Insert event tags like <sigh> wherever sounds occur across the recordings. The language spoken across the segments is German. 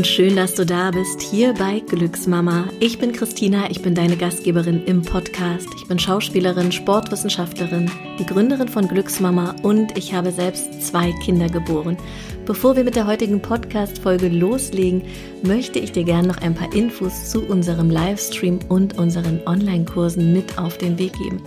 und schön, dass du da bist, hier bei Glücksmama. Ich bin Christina, ich bin deine Gastgeberin im Podcast. Ich bin Schauspielerin, Sportwissenschaftlerin, die Gründerin von Glücksmama und ich habe selbst zwei Kinder geboren. Bevor wir mit der heutigen Podcast-Folge loslegen, möchte ich dir gerne noch ein paar Infos zu unserem Livestream und unseren Online-Kursen mit auf den Weg geben.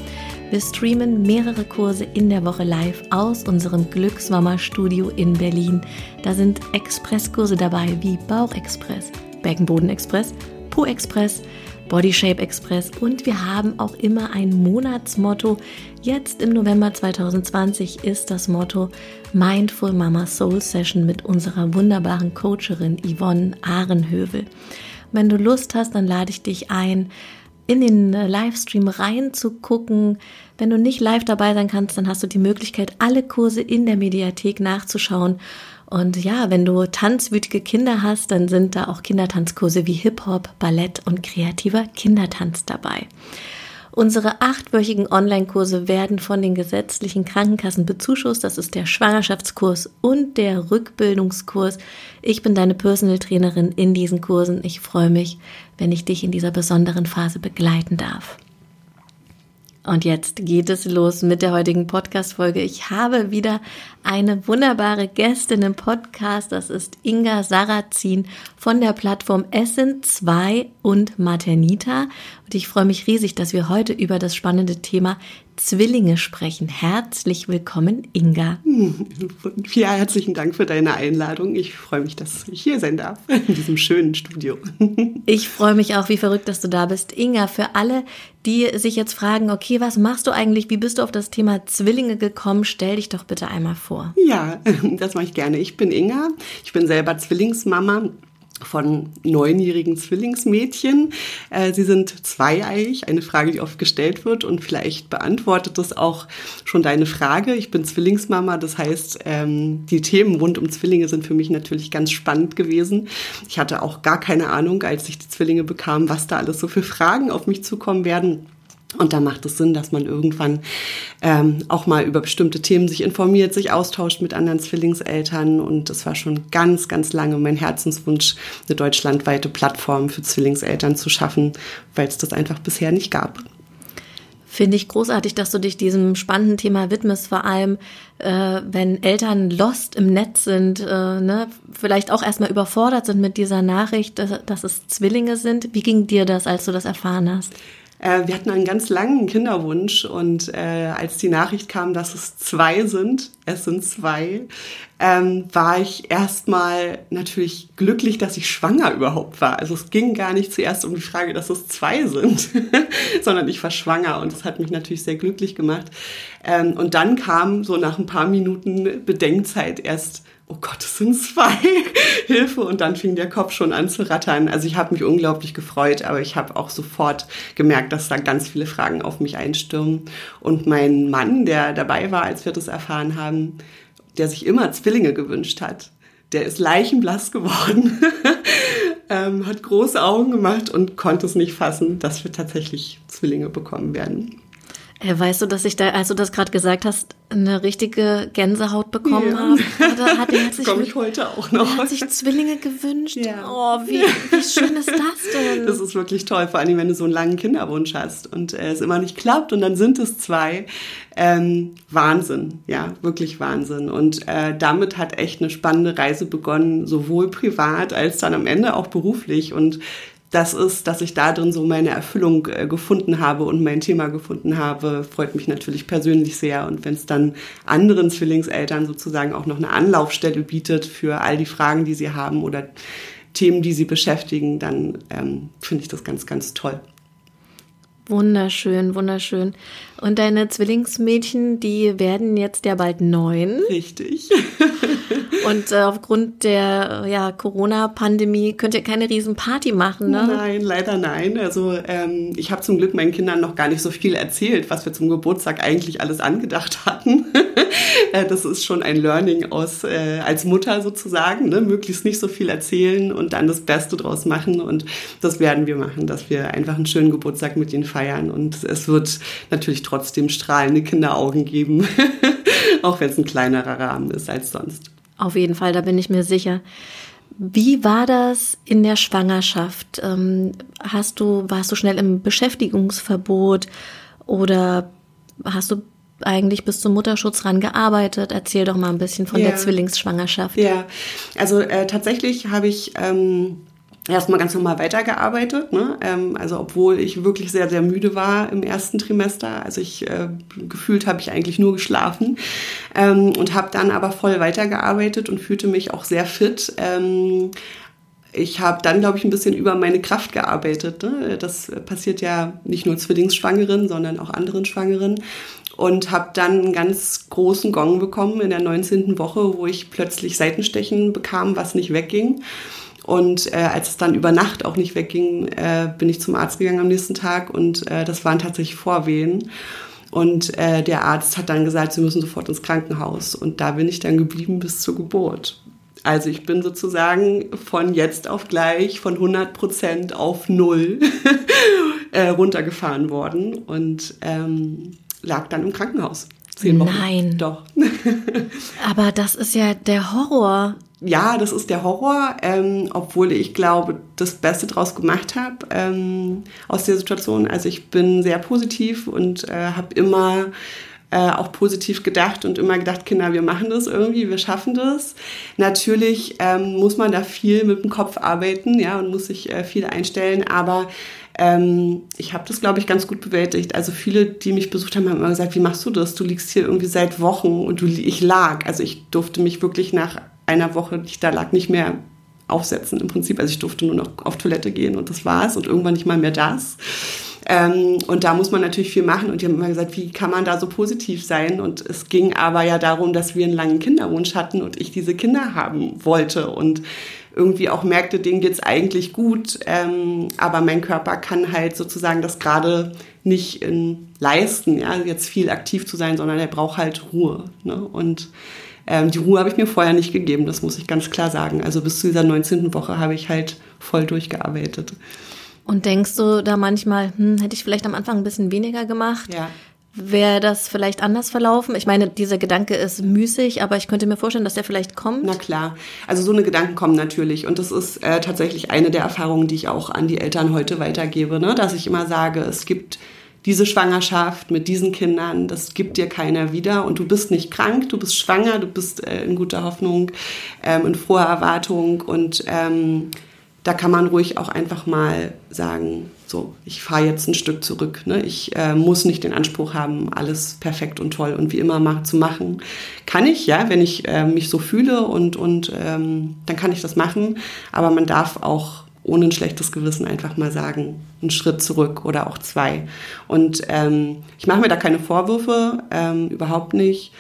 Wir streamen mehrere Kurse in der Woche live aus unserem Glücksmama-Studio in Berlin. Da sind Expresskurse dabei wie Bauchexpress, Beckenbodenexpress, Po-Express, Body Shape Express und wir haben auch immer ein Monatsmotto. Jetzt im November 2020 ist das Motto Mindful Mama Soul Session mit unserer wunderbaren Coacherin Yvonne Ahrenhövel. Wenn du Lust hast, dann lade ich dich ein, in den Livestream reinzugucken. Wenn du nicht live dabei sein kannst, dann hast du die Möglichkeit, alle Kurse in der Mediathek nachzuschauen. Und ja, wenn du tanzwütige Kinder hast, dann sind da auch Kindertanzkurse wie Hip-Hop, Ballett und kreativer Kindertanz dabei. Unsere achtwöchigen Online-Kurse werden von den gesetzlichen Krankenkassen bezuschusst. Das ist der Schwangerschaftskurs und der Rückbildungskurs. Ich bin deine Personal Trainerin in diesen Kursen. Ich freue mich, wenn ich dich in dieser besonderen Phase begleiten darf. Und jetzt geht es los mit der heutigen Podcast-Folge. Ich habe wieder eine wunderbare Gästin im Podcast. Das ist Inga Sarrazin von der Plattform Essen 2 und Maternita. Und ich freue mich riesig, dass wir heute über das spannende Thema Zwillinge sprechen. Herzlich willkommen, Inga. <laughs> Ja, herzlichen Dank für deine Einladung. Ich freue mich, dass ich hier sein darf, in diesem schönen Studio. <laughs> Ich freue mich auch, wie verrückt, dass du da bist. Inga, für alle, die sich jetzt fragen, okay, was machst du eigentlich? Wie bist du auf das Thema Zwillinge gekommen? Stell dich doch bitte einmal vor. Ja, <laughs> das mache ich gerne. Ich bin Inga. Ich bin selber Zwillingsmama von neunjährigen Zwillingsmädchen. Äh, sie sind zweieig, eine Frage, die oft gestellt wird und vielleicht beantwortet das auch schon deine Frage. Ich bin Zwillingsmama, das heißt, ähm, die Themen rund um Zwillinge sind für mich natürlich ganz spannend gewesen. Ich hatte auch gar keine Ahnung, als ich die Zwillinge bekam, was da alles so für Fragen auf mich zukommen werden. Und da macht es Sinn, dass man irgendwann ähm, auch mal über bestimmte Themen sich informiert, sich austauscht mit anderen Zwillingseltern. Und es war schon ganz, ganz lange mein Herzenswunsch, eine deutschlandweite Plattform für Zwillingseltern zu schaffen, weil es das einfach bisher nicht gab. Finde ich großartig, dass du dich diesem spannenden Thema widmest, vor allem äh, wenn Eltern lost im Netz sind, äh, ne, vielleicht auch erstmal überfordert sind mit dieser Nachricht, dass, dass es Zwillinge sind. Wie ging dir das, als du das erfahren hast? Äh, wir hatten einen ganz langen Kinderwunsch und äh, als die Nachricht kam, dass es zwei sind, es sind zwei, ähm, war ich erstmal natürlich glücklich, dass ich schwanger überhaupt war. Also es ging gar nicht zuerst um die Frage, dass es zwei sind, <laughs> sondern ich war schwanger und das hat mich natürlich sehr glücklich gemacht. Ähm, und dann kam so nach ein paar Minuten Bedenkzeit erst oh Gott, es sind zwei, <laughs> Hilfe. Und dann fing der Kopf schon an zu rattern. Also ich habe mich unglaublich gefreut, aber ich habe auch sofort gemerkt, dass da ganz viele Fragen auf mich einstürmen. Und mein Mann, der dabei war, als wir das erfahren haben, der sich immer Zwillinge gewünscht hat, der ist leichenblass geworden, <laughs> ähm, hat große Augen gemacht und konnte es nicht fassen, dass wir tatsächlich Zwillinge bekommen werden. Äh, weißt du, dass ich da, als du das gerade gesagt hast, eine richtige Gänsehaut bekommen ja. habe? Oder hat er <laughs> sich komme ich heute auch noch. Hat sich Zwillinge gewünscht. Ja. Oh, wie, wie schön ist das denn? Das ist wirklich toll, vor allem wenn du so einen langen Kinderwunsch hast und äh, es immer nicht klappt und dann sind es zwei. Ähm, Wahnsinn, ja, wirklich Wahnsinn. Und äh, damit hat echt eine spannende Reise begonnen, sowohl privat als dann am Ende auch beruflich. Und das ist, dass ich da drin so meine Erfüllung äh, gefunden habe und mein Thema gefunden habe, freut mich natürlich persönlich sehr. Und wenn es dann anderen Zwillingseltern sozusagen auch noch eine Anlaufstelle bietet für all die Fragen, die sie haben oder Themen, die sie beschäftigen, dann ähm, finde ich das ganz, ganz toll. Wunderschön, wunderschön. Und deine Zwillingsmädchen, die werden jetzt ja bald neun. Richtig. <laughs> Und äh, aufgrund der ja, Corona-Pandemie könnt ihr keine Riesenparty machen, ne? Nein, leider nein. Also ähm, ich habe zum Glück meinen Kindern noch gar nicht so viel erzählt, was wir zum Geburtstag eigentlich alles angedacht hatten. <laughs> Äh, das ist schon ein Learning aus äh, als Mutter sozusagen, ne? möglichst nicht so viel erzählen und dann das Beste draus machen. Und das werden wir machen, dass wir einfach einen schönen Geburtstag mit ihnen feiern. Und es wird natürlich trotzdem strahlende Kinderaugen geben, <laughs> auch wenn es ein kleinerer Rahmen ist als sonst. Auf jeden Fall, da bin ich mir sicher. Wie war das in der Schwangerschaft? Ähm, hast du, warst du schnell im Beschäftigungsverbot oder hast du eigentlich bis zum Mutterschutz ran gearbeitet? Erzähl doch mal ein bisschen von ja. der Zwillingsschwangerschaft. Ja, also äh, tatsächlich habe ich ähm, erstmal ganz normal weitergearbeitet. Ne? Ähm, also obwohl ich wirklich sehr, sehr müde war im ersten Trimester. Also ich äh, gefühlt habe ich eigentlich nur geschlafen ähm, und habe dann aber voll weitergearbeitet und fühlte mich auch sehr fit. Ähm, ich habe dann, glaube ich, ein bisschen über meine Kraft gearbeitet. Ne? Das passiert ja nicht nur Zwillingsschwangeren, sondern auch anderen Schwangeren. Und habe dann einen ganz großen Gong bekommen in der 19. Woche, wo ich plötzlich Seitenstechen bekam, was nicht wegging. Und äh, als es dann über Nacht auch nicht wegging, äh, bin ich zum Arzt gegangen am nächsten Tag und äh, das waren tatsächlich Vorwehen. Und äh, der Arzt hat dann gesagt, sie müssen sofort ins Krankenhaus. Und da bin ich dann geblieben bis zur Geburt. Also ich bin sozusagen von jetzt auf gleich von 100 Prozent auf null <laughs> äh, runtergefahren worden und ähm, lag dann im Krankenhaus. Zehn Wochen. Nein. Doch. <laughs> Aber das ist ja der Horror ja, das ist der Horror, ähm, obwohl ich glaube, das Beste draus gemacht habe ähm, aus der Situation. Also ich bin sehr positiv und äh, habe immer äh, auch positiv gedacht und immer gedacht, Kinder, wir machen das irgendwie, wir schaffen das. Natürlich ähm, muss man da viel mit dem Kopf arbeiten, ja, und muss sich äh, viel einstellen, aber ähm, ich habe das, glaube ich, ganz gut bewältigt. Also viele, die mich besucht haben, haben immer gesagt, wie machst du das? Du liegst hier irgendwie seit Wochen und du, ich lag. Also ich durfte mich wirklich nach einer Woche, die ich da lag, nicht mehr aufsetzen im Prinzip. Also ich durfte nur noch auf Toilette gehen und das war's und irgendwann nicht mal mehr das. Ähm, und da muss man natürlich viel machen. Und die haben immer gesagt, wie kann man da so positiv sein? Und es ging aber ja darum, dass wir einen langen Kinderwunsch hatten und ich diese Kinder haben wollte und irgendwie auch merkte, denen geht's eigentlich gut. Ähm, aber mein Körper kann halt sozusagen das gerade nicht in leisten, ja, jetzt viel aktiv zu sein, sondern er braucht halt Ruhe. Ne? Und ähm, die Ruhe habe ich mir vorher nicht gegeben, das muss ich ganz klar sagen. Also bis zu dieser 19. Woche habe ich halt voll durchgearbeitet. Und denkst du da manchmal, hm, hätte ich vielleicht am Anfang ein bisschen weniger gemacht? Ja. Wäre das vielleicht anders verlaufen? Ich meine, dieser Gedanke ist müßig, aber ich könnte mir vorstellen, dass der vielleicht kommt. Na klar. Also so eine Gedanken kommen natürlich. Und das ist äh, tatsächlich eine der Erfahrungen, die ich auch an die Eltern heute weitergebe, ne? dass ich immer sage, es gibt diese Schwangerschaft mit diesen Kindern, das gibt dir keiner wieder und du bist nicht krank, du bist schwanger, du bist äh, in guter Hoffnung, ähm, in froher Erwartung und ähm, da kann man ruhig auch einfach mal sagen, so, ich fahre jetzt ein Stück zurück. Ne? Ich äh, muss nicht den Anspruch haben, alles perfekt und toll und wie immer mach, zu machen. Kann ich, ja, wenn ich äh, mich so fühle und, und ähm, dann kann ich das machen. Aber man darf auch ohne ein schlechtes Gewissen einfach mal sagen, einen Schritt zurück oder auch zwei. Und ähm, ich mache mir da keine Vorwürfe, ähm, überhaupt nicht.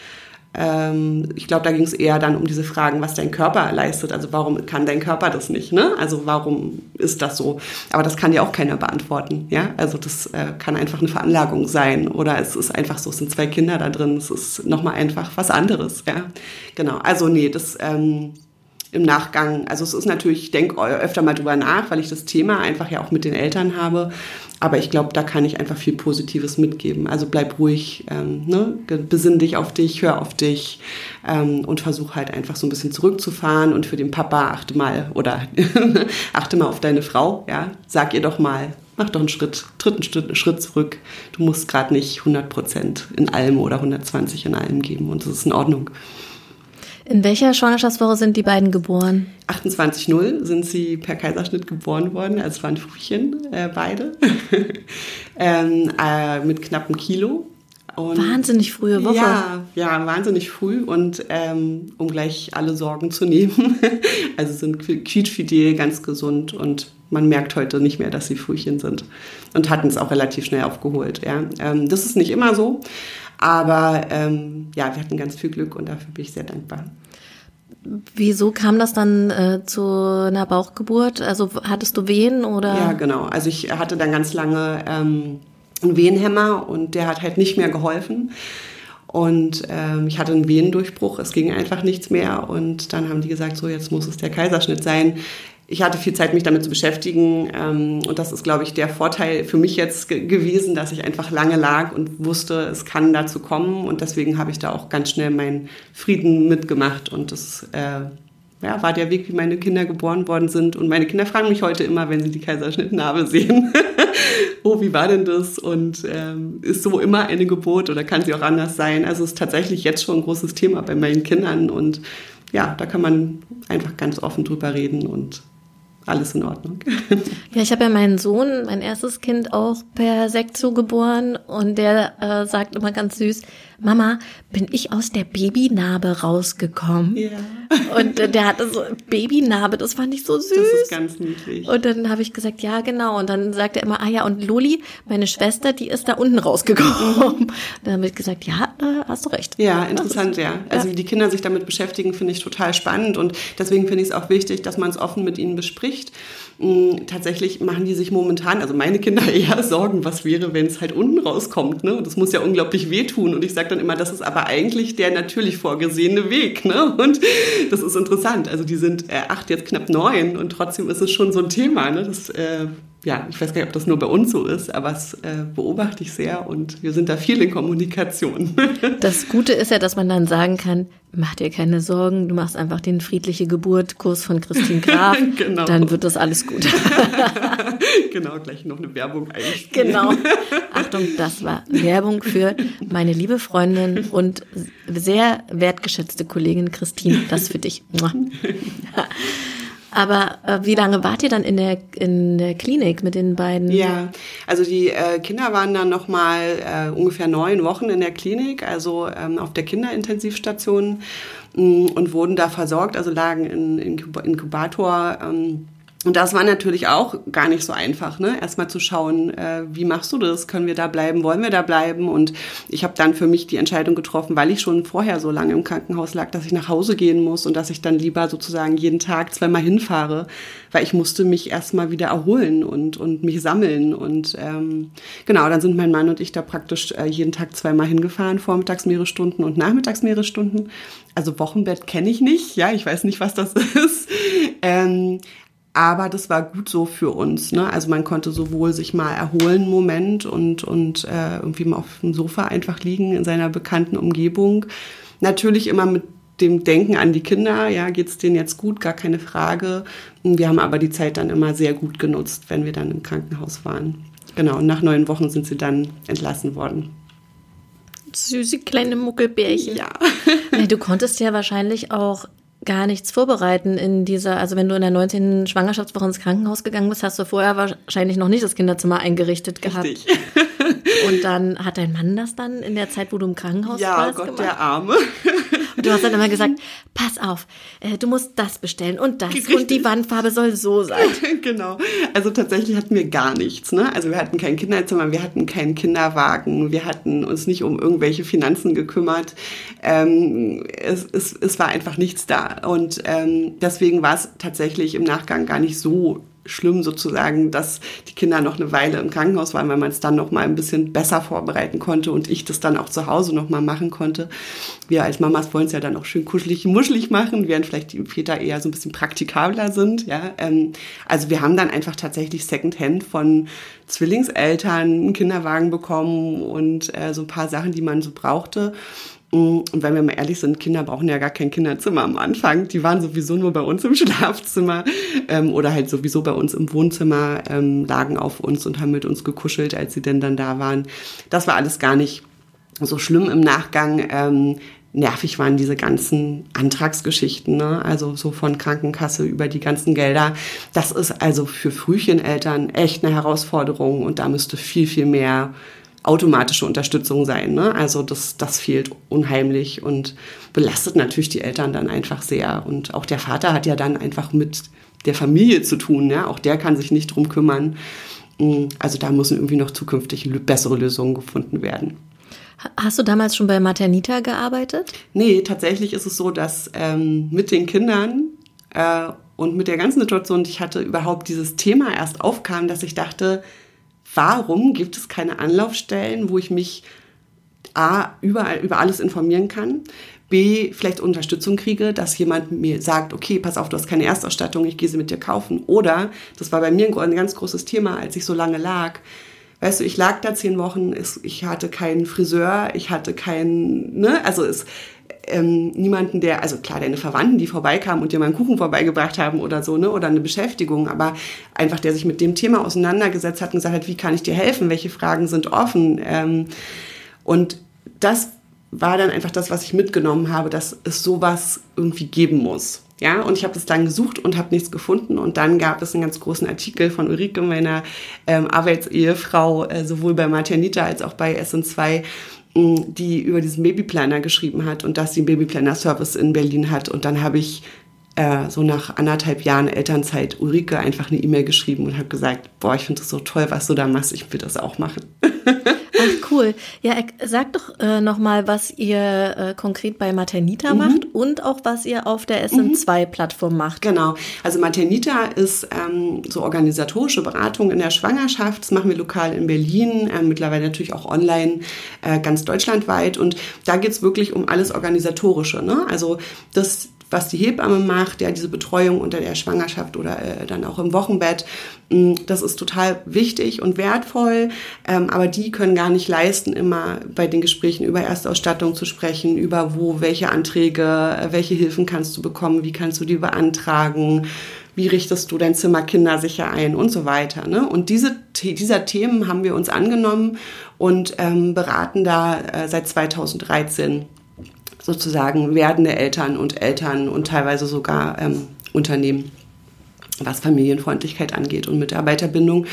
Ähm, ich glaube, da ging es eher dann um diese Fragen, was dein Körper leistet. Also warum kann dein Körper das nicht? Ne? Also warum ist das so? Aber das kann dir auch keiner beantworten. Ja, also das äh, kann einfach eine Veranlagung sein oder es ist einfach so, es sind zwei Kinder da drin. Es ist nochmal einfach was anderes. Ja, genau. Also nee, das ähm, im Nachgang, also es ist natürlich, ich denke öfter mal drüber nach, weil ich das Thema einfach ja auch mit den Eltern habe. Aber ich glaube, da kann ich einfach viel Positives mitgeben. Also bleib ruhig, ähm, ne? besinn dich auf dich, hör auf dich ähm, und versuch halt einfach so ein bisschen zurückzufahren. Und für den Papa achte mal oder <laughs> achte mal auf deine Frau. Ja, sag ihr doch mal, mach doch einen Schritt, tritt einen Schritt, Schritt zurück. Du musst gerade nicht 100 Prozent in allem oder 120 in allem geben und das ist in Ordnung. In welcher Schwangerschaftswoche sind die beiden geboren? 28.0 sind sie per Kaiserschnitt geboren worden. Also es waren Frühchen, äh, beide. <laughs> ähm, äh, mit knappem Kilo. Und wahnsinnig frühe Woche. Ja, ja, wahnsinnig früh und ähm, um gleich alle Sorgen zu nehmen. <laughs> also sind quietschfidel, ganz gesund und man merkt heute nicht mehr, dass sie Frühchen sind und hatten es auch relativ schnell aufgeholt. Ja. Ähm, das ist nicht immer so, aber ähm, ja, wir hatten ganz viel Glück und dafür bin ich sehr dankbar. Wieso kam das dann äh, zu einer Bauchgeburt? Also hattest du Wehen oder? Ja, genau. Also ich hatte dann ganz lange ähm, einen Wehenhämmer und der hat halt nicht mehr geholfen. Und ähm, ich hatte einen Venendurchbruch, es ging einfach nichts mehr. Und dann haben die gesagt, so jetzt muss es der Kaiserschnitt sein ich hatte viel Zeit, mich damit zu beschäftigen. Ähm, und das ist, glaube ich, der Vorteil für mich jetzt gewesen, dass ich einfach lange lag und wusste, es kann dazu kommen. Und deswegen habe ich da auch ganz schnell meinen Frieden mitgemacht. Und das äh, ja, war der Weg, wie meine Kinder geboren worden sind. Und meine Kinder fragen mich heute immer, wenn sie die Kaiserschnittnarbe sehen, <laughs> oh, wie war denn das? Und ähm, ist so immer eine Geburt oder kann sie auch anders sein? Also es ist tatsächlich jetzt schon ein großes Thema bei meinen Kindern und ja, da kann man einfach ganz offen drüber reden und alles in Ordnung. Ja, ich habe ja meinen Sohn, mein erstes Kind, auch per Sektion geboren und der äh, sagt immer ganz süß, Mama, bin ich aus der Babynarbe rausgekommen? Ja. Und äh, der hatte so Babynarbe, das fand ich so süß. Das ist ganz niedlich. Und dann habe ich gesagt, ja, genau. Und dann sagt er immer, ah ja, und Loli, meine Schwester, die ist da unten rausgekommen. dann habe ich gesagt, ja, hast du recht. Ja, interessant, ja. Also wie die Kinder sich damit beschäftigen, finde ich total spannend. Und deswegen finde ich es auch wichtig, dass man es offen mit ihnen bespricht. Mm, tatsächlich machen die sich momentan, also meine Kinder <laughs> eher Sorgen, was wäre, wenn es halt unten rauskommt. Ne? Und das muss ja unglaublich wehtun. Und ich sage dann immer, das ist aber eigentlich der natürlich vorgesehene Weg. Ne? Und das ist interessant. Also die sind äh, acht, jetzt knapp neun und trotzdem ist es schon so ein Thema. Ne? Das äh, ja, ich weiß gar nicht, ob das nur bei uns so ist, aber es äh, beobachte ich sehr und wir sind da viel in Kommunikation. <laughs> Das Gute ist ja, dass man dann sagen kann, mach dir keine Sorgen, du machst einfach den friedliche Geburt-Kurs von Christine Graf, <laughs> genau. dann wird das alles gut. <laughs> genau, gleich noch eine Werbung einspielen. Genau. Achtung, das war Werbung für meine liebe Freundin und sehr wertgeschätzte Kollegin Christine. Das für dich. Aber äh, wie lange wart ihr dann in der, in der Klinik mit den beiden? Ja, also die äh, Kinder waren dann nochmal äh, ungefähr neun Wochen in der Klinik, also ähm, auf der Kinderintensivstation mh, mm, und wurden da versorgt, also lagen in, in Inkubator. Ähm, und das war natürlich auch gar nicht so einfach, ne? Erstmal zu schauen, äh, wie machst du das? Können wir da bleiben? Wollen wir da bleiben? Und ich habe dann für mich die Entscheidung getroffen, weil ich schon vorher so lange im Krankenhaus lag, dass ich nach Hause gehen muss und dass ich dann lieber sozusagen jeden Tag zweimal hinfahre, weil ich musste mich erstmal wieder erholen und, und mich sammeln. Und ähm, genau, dann sind mein Mann und ich da praktisch äh, jeden Tag zweimal hingefahren, vormittags mehrere Stunden und nachmittags mehrere Stunden. Also Wochenbett kenne ich nicht, ja, ich weiß nicht, was das <laughs> ist. Ähm, aber das war gut so für uns. Ne? Also man konnte sowohl sich mal erholen, Moment, und, und äh, irgendwie mal auf dem Sofa einfach liegen in seiner bekannten Umgebung. Natürlich immer mit dem Denken an die Kinder, ja, geht's denen jetzt gut, gar keine Frage. Wir haben aber die Zeit dann immer sehr gut genutzt, wenn wir dann im Krankenhaus waren. Genau, und nach neun Wochen sind sie dann entlassen worden. Süße kleine Muckelbärchen. Ja. du konntest ja wahrscheinlich auch gar nichts vorbereiten in dieser, also wenn du in der 19. Schwangerschaftswoche ins Krankenhaus gegangen bist, hast du vorher wahrscheinlich noch nicht das Kinderzimmer eingerichtet gehabt. Und dann hat dein Mann das dann in der Zeit, wo du im Krankenhaus ja, warst, Ja, Gott, gemacht? der Arme. <laughs> Und du hast dann immer gesagt, pass auf, äh, du musst das bestellen und das Richtig. und die Wandfarbe soll so sein. <laughs> genau. Also tatsächlich hatten wir gar nichts. Ne? Also wir hatten kein Kinderzimmer, wir hatten keinen Kinderwagen, wir hatten uns nicht um irgendwelche Finanzen gekümmert. Ähm, es, es, es war einfach nichts da. Und ähm, deswegen war es tatsächlich im Nachgang gar nicht so schlimm sozusagen, dass die Kinder noch eine Weile im Krankenhaus waren, weil man es dann noch mal ein bisschen besser vorbereiten konnte und ich das dann auch zu Hause noch mal machen konnte. Wir als Mamas wollen es ja dann auch schön kuschelig, muschelig machen, während vielleicht die Väter eher so ein bisschen praktikabler sind. Ja, ähm, also wir haben dann einfach tatsächlich Secondhand von Zwillingseltern einen Kinderwagen bekommen und äh, so ein paar Sachen, die man so brauchte. Und wenn wir mal ehrlich sind, Kinder brauchen ja gar kein Kinderzimmer am Anfang. Die waren sowieso nur bei uns im <laughs> Schlafzimmer ähm, oder halt sowieso bei uns im Wohnzimmer, ähm, lagen auf uns und haben mit uns gekuschelt, als sie denn dann da waren. Das war alles gar nicht so schlimm im Nachgang. Ähm, nervig waren diese ganzen Antragsgeschichten, ne? also so von Krankenkasse über die ganzen Gelder. Das ist also für Frühcheneltern echt eine Herausforderung und da müsste viel, viel mehr automatische Unterstützung sein. Ne? Also das, das fehlt unheimlich und belastet natürlich die Eltern dann einfach sehr. Und auch der Vater hat ja dann einfach mit der Familie zu tun. Ja? Auch der kann sich nicht drum kümmern. Mm, also da müssen irgendwie noch zukünftig bessere Lösungen gefunden werden. Hast du damals schon bei Maternita gearbeitet? Nee, tatsächlich ist es so, dass ähm, mit den Kindern äh, und mit der ganzen Situation, die ich hatte, überhaupt dieses Thema erst aufkam, dass ich dachte, warum gibt es keine Anlaufstellen, wo ich mich A, überall, über alles informieren kann, B, vielleicht Unterstützung kriege, dass jemand mir sagt, okay, pass auf, du hast keine Erstausstattung, ich gehe sie mit dir kaufen. Oder, das war bei mir ein ganz großes Thema, als ich so lange lag, Weißt du, ich lag da zehn Wochen, ich hatte keinen Friseur, ich hatte keinen, ne, also es, ähm, niemanden, der, also klar, deine Verwandten, die vorbeikamen und dir mal einen Kuchen vorbeigebracht haben oder so, ne, oder eine Beschäftigung, aber einfach, der sich mit dem Thema auseinandergesetzt hat und gesagt hat, wie kann ich dir helfen, welche Fragen sind offen. Ähm, und das war dann einfach das, was ich mitgenommen habe, dass es sowas irgendwie geben muss. Ja, und ich habe das dann gesucht und habe nichts gefunden. Und dann gab es einen ganz großen Artikel von Ulrike, meiner ähm, Arbeitsehefrau, äh, sowohl bei Martianita als auch bei SN2, die über diesen Babyplaner geschrieben hat und dass sie einen Babyplaner-Service in Berlin hat. Und dann habe ich äh, so nach anderthalb Jahren Elternzeit Ulrike einfach eine E-Mail geschrieben und habe gesagt, boah, ich finde das so toll, was du da machst, ich will das auch machen. <laughs> Ach cool. Ja, sag doch äh, nochmal, was ihr äh, konkret bei Maternita mhm. macht und auch was ihr auf der SM2-Plattform macht. Genau. Also Maternita ist ähm, so organisatorische Beratung in der Schwangerschaft. Das machen wir lokal in Berlin, äh, mittlerweile natürlich auch online, äh, ganz deutschlandweit. Und da geht's wirklich um alles Organisatorische. Ne? Also das was die Hebamme macht, ja, diese Betreuung unter der Schwangerschaft oder äh, dann auch im Wochenbett, mm, das ist total wichtig und wertvoll, ähm, aber die können gar nicht leisten, immer bei den Gesprächen über Erstausstattung zu sprechen, über wo, welche Anträge, äh, welche Hilfen kannst du bekommen, wie kannst du die beantragen, wie richtest du dein Zimmer kindersicher ein und so weiter. Ne? Und diese, dieser Themen haben wir uns angenommen und ähm, beraten da äh, seit 2013 sozusagen werdende Eltern und Eltern und teilweise sogar ähm, Unternehmen was Familienfreundlichkeit angeht und Mitarbeiterbindung.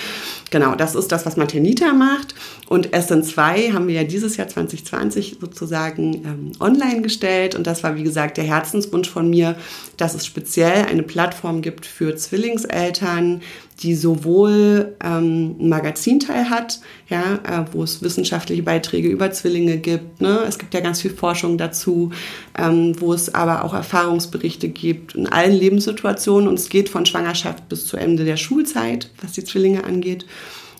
Genau, das ist das, was Maternita macht. Und SN2 haben wir ja dieses Jahr 2020 sozusagen ähm, online gestellt. Und das war, wie gesagt, der Herzenswunsch von mir, dass es speziell eine Plattform gibt für Zwillingseltern, die sowohl ähm, ein Magazinteil hat, ja, äh, wo es wissenschaftliche Beiträge über Zwillinge gibt. Ne? Es gibt ja ganz viel Forschung dazu, ähm, wo es aber auch Erfahrungsberichte gibt in allen Lebenssituationen. Und es geht von Schwangerschaft bis zu Ende der Schulzeit, was die Zwillinge angeht.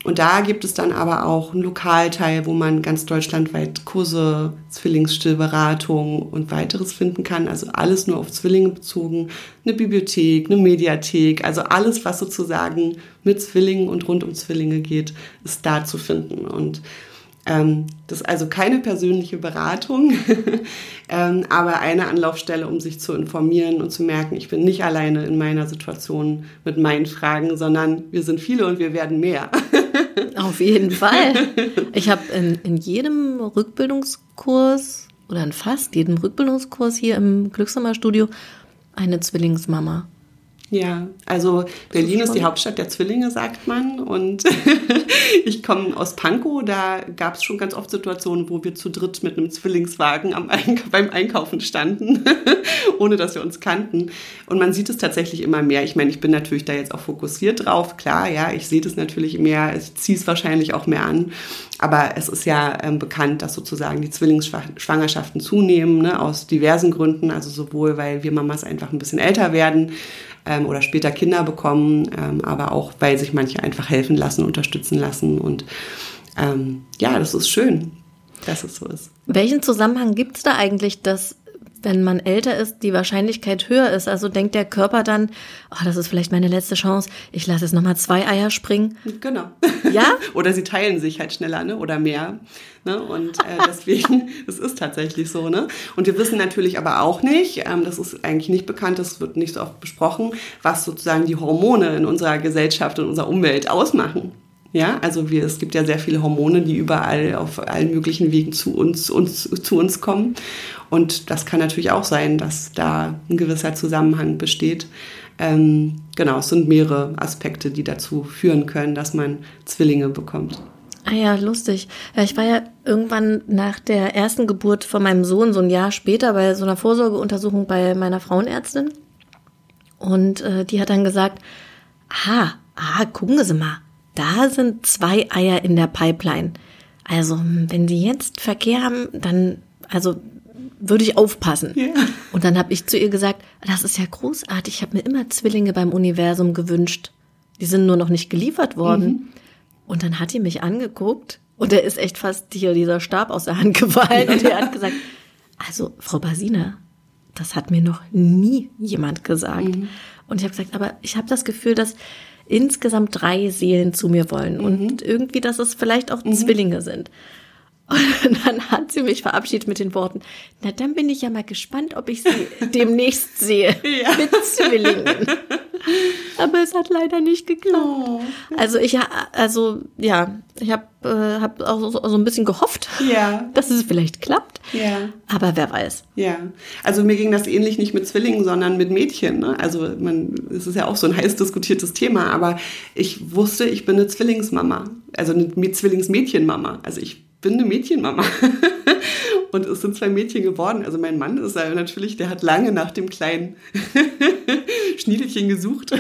Und da gibt es dann aber auch einen Lokalteil, wo man ganz deutschlandweit Kurse, Zwillingsstillberatung und weiteres finden kann. Also alles nur auf Zwillinge bezogen. Eine Bibliothek, eine Mediathek, also alles, was sozusagen mit Zwillingen und rund um Zwillinge geht, ist da zu finden. Und das ist also keine persönliche Beratung, <laughs> ähm, aber eine Anlaufstelle, um sich zu informieren und zu merken, ich bin nicht alleine in meiner Situation mit meinen Fragen, sondern wir sind viele und wir werden mehr. <laughs> Auf jeden Fall. Ich habe in, in jedem Rückbildungskurs oder in fast jedem Rückbildungskurs hier im Glückshammer-Studio eine Zwillingsmama. Ja, also Berlin ist die Hauptstadt der Zwillinge, sagt man. Und <laughs> ich komme aus Pankow, da gab es schon ganz oft Situationen, wo wir zu dritt mit einem Zwillingswagen am Eink beim Einkaufen standen, <laughs> ohne dass wir uns kannten. Und man sieht es tatsächlich immer mehr. Ich meine, ich bin natürlich da jetzt auch fokussiert drauf. Klar, ja, ich sehe das natürlich mehr, ich ziehe es wahrscheinlich auch mehr an. Aber es ist ja ähm, bekannt, dass sozusagen die Zwillingsschwangerschaften zunehmen, ne, aus diversen Gründen. Also sowohl, weil wir Mamas einfach ein bisschen älter werden, ähm, oder später Kinder bekommen, ähm, aber auch, weil sich manche einfach helfen lassen, unterstützen lassen. Und ähm, ja, das ist schön, dass es so ist. Welchen Zusammenhang gibt es da eigentlich, dass wenn man älter ist, die Wahrscheinlichkeit höher ist. Also denkt der Körper dann, oh, das ist vielleicht meine letzte Chance, ich lasse jetzt nochmal zwei Eier springen. Genau. Ja? <laughs> Oder sie teilen sich halt schneller, ne? Oder mehr. Ne? Und äh, <laughs> deswegen, das ist tatsächlich so, ne? Und wir wissen natürlich aber auch nicht, ähm, das ist eigentlich nicht bekannt, das wird nicht so oft besprochen, was sozusagen die Hormone in unserer Gesellschaft und unserer Umwelt ausmachen. Ja, also wir, es gibt ja sehr viele Hormone, die überall auf allen möglichen Wegen zu uns, uns, zu uns kommen. Und das kann natürlich auch sein, dass da ein gewisser Zusammenhang besteht. Ähm, genau, es sind mehrere Aspekte, die dazu führen können, dass man Zwillinge bekommt. Ah ja, lustig. Ich war ja irgendwann nach der ersten Geburt von meinem Sohn, so ein Jahr später, bei so einer Vorsorgeuntersuchung bei meiner Frauenärztin. Und äh, die hat dann gesagt, ah, ah, gucken Sie mal, da sind zwei Eier in der Pipeline. Also, wenn Sie jetzt Verkehr haben, dann, also würde ich aufpassen. Ja. Und dann habe ich zu ihr gesagt, das ist ja großartig, ich habe mir immer Zwillinge beim Universum gewünscht. Die sind nur noch nicht geliefert worden. Mhm. Und dann hat die mich angeguckt und er ist echt fast hier dieser Stab aus der Hand gefallen und er hat gesagt, also Frau Basina, das hat mir noch nie jemand gesagt. Mhm. Und ich habe gesagt, aber ich habe das Gefühl, dass insgesamt drei Seelen zu mir wollen mhm. und irgendwie, dass es vielleicht auch mhm. Zwillinge sind. Und dann hat sie mich verabschiedet mit den Worten, na dann bin ich ja mal gespannt, ob ich sie demnächst sehe <laughs> ja. mit Zwillingen. Aber es hat leider nicht geklappt. Oh. Also ich also ja, ich habe äh, hab auch so, so, ein bisschen gehofft, ja. dass es vielleicht klappt. Ja. Aber wer weiß. Ja. Also mir ging das ähnlich nicht mit Zwillingen, sondern mit Mädchen. Ne? Also man, es ist ja auch so ein heiß diskutiertes Thema, aber ich wusste, ich bin eine Zwillingsmama, also eine Zwillingsmädchenmama. Also ich bin eine Mädchenmama. <laughs> Und es sind zwei Mädchen geworden. Also mein Mann ist ja natürlich, der hat lange nach dem kleinen <laughs> Schniedelchen gesucht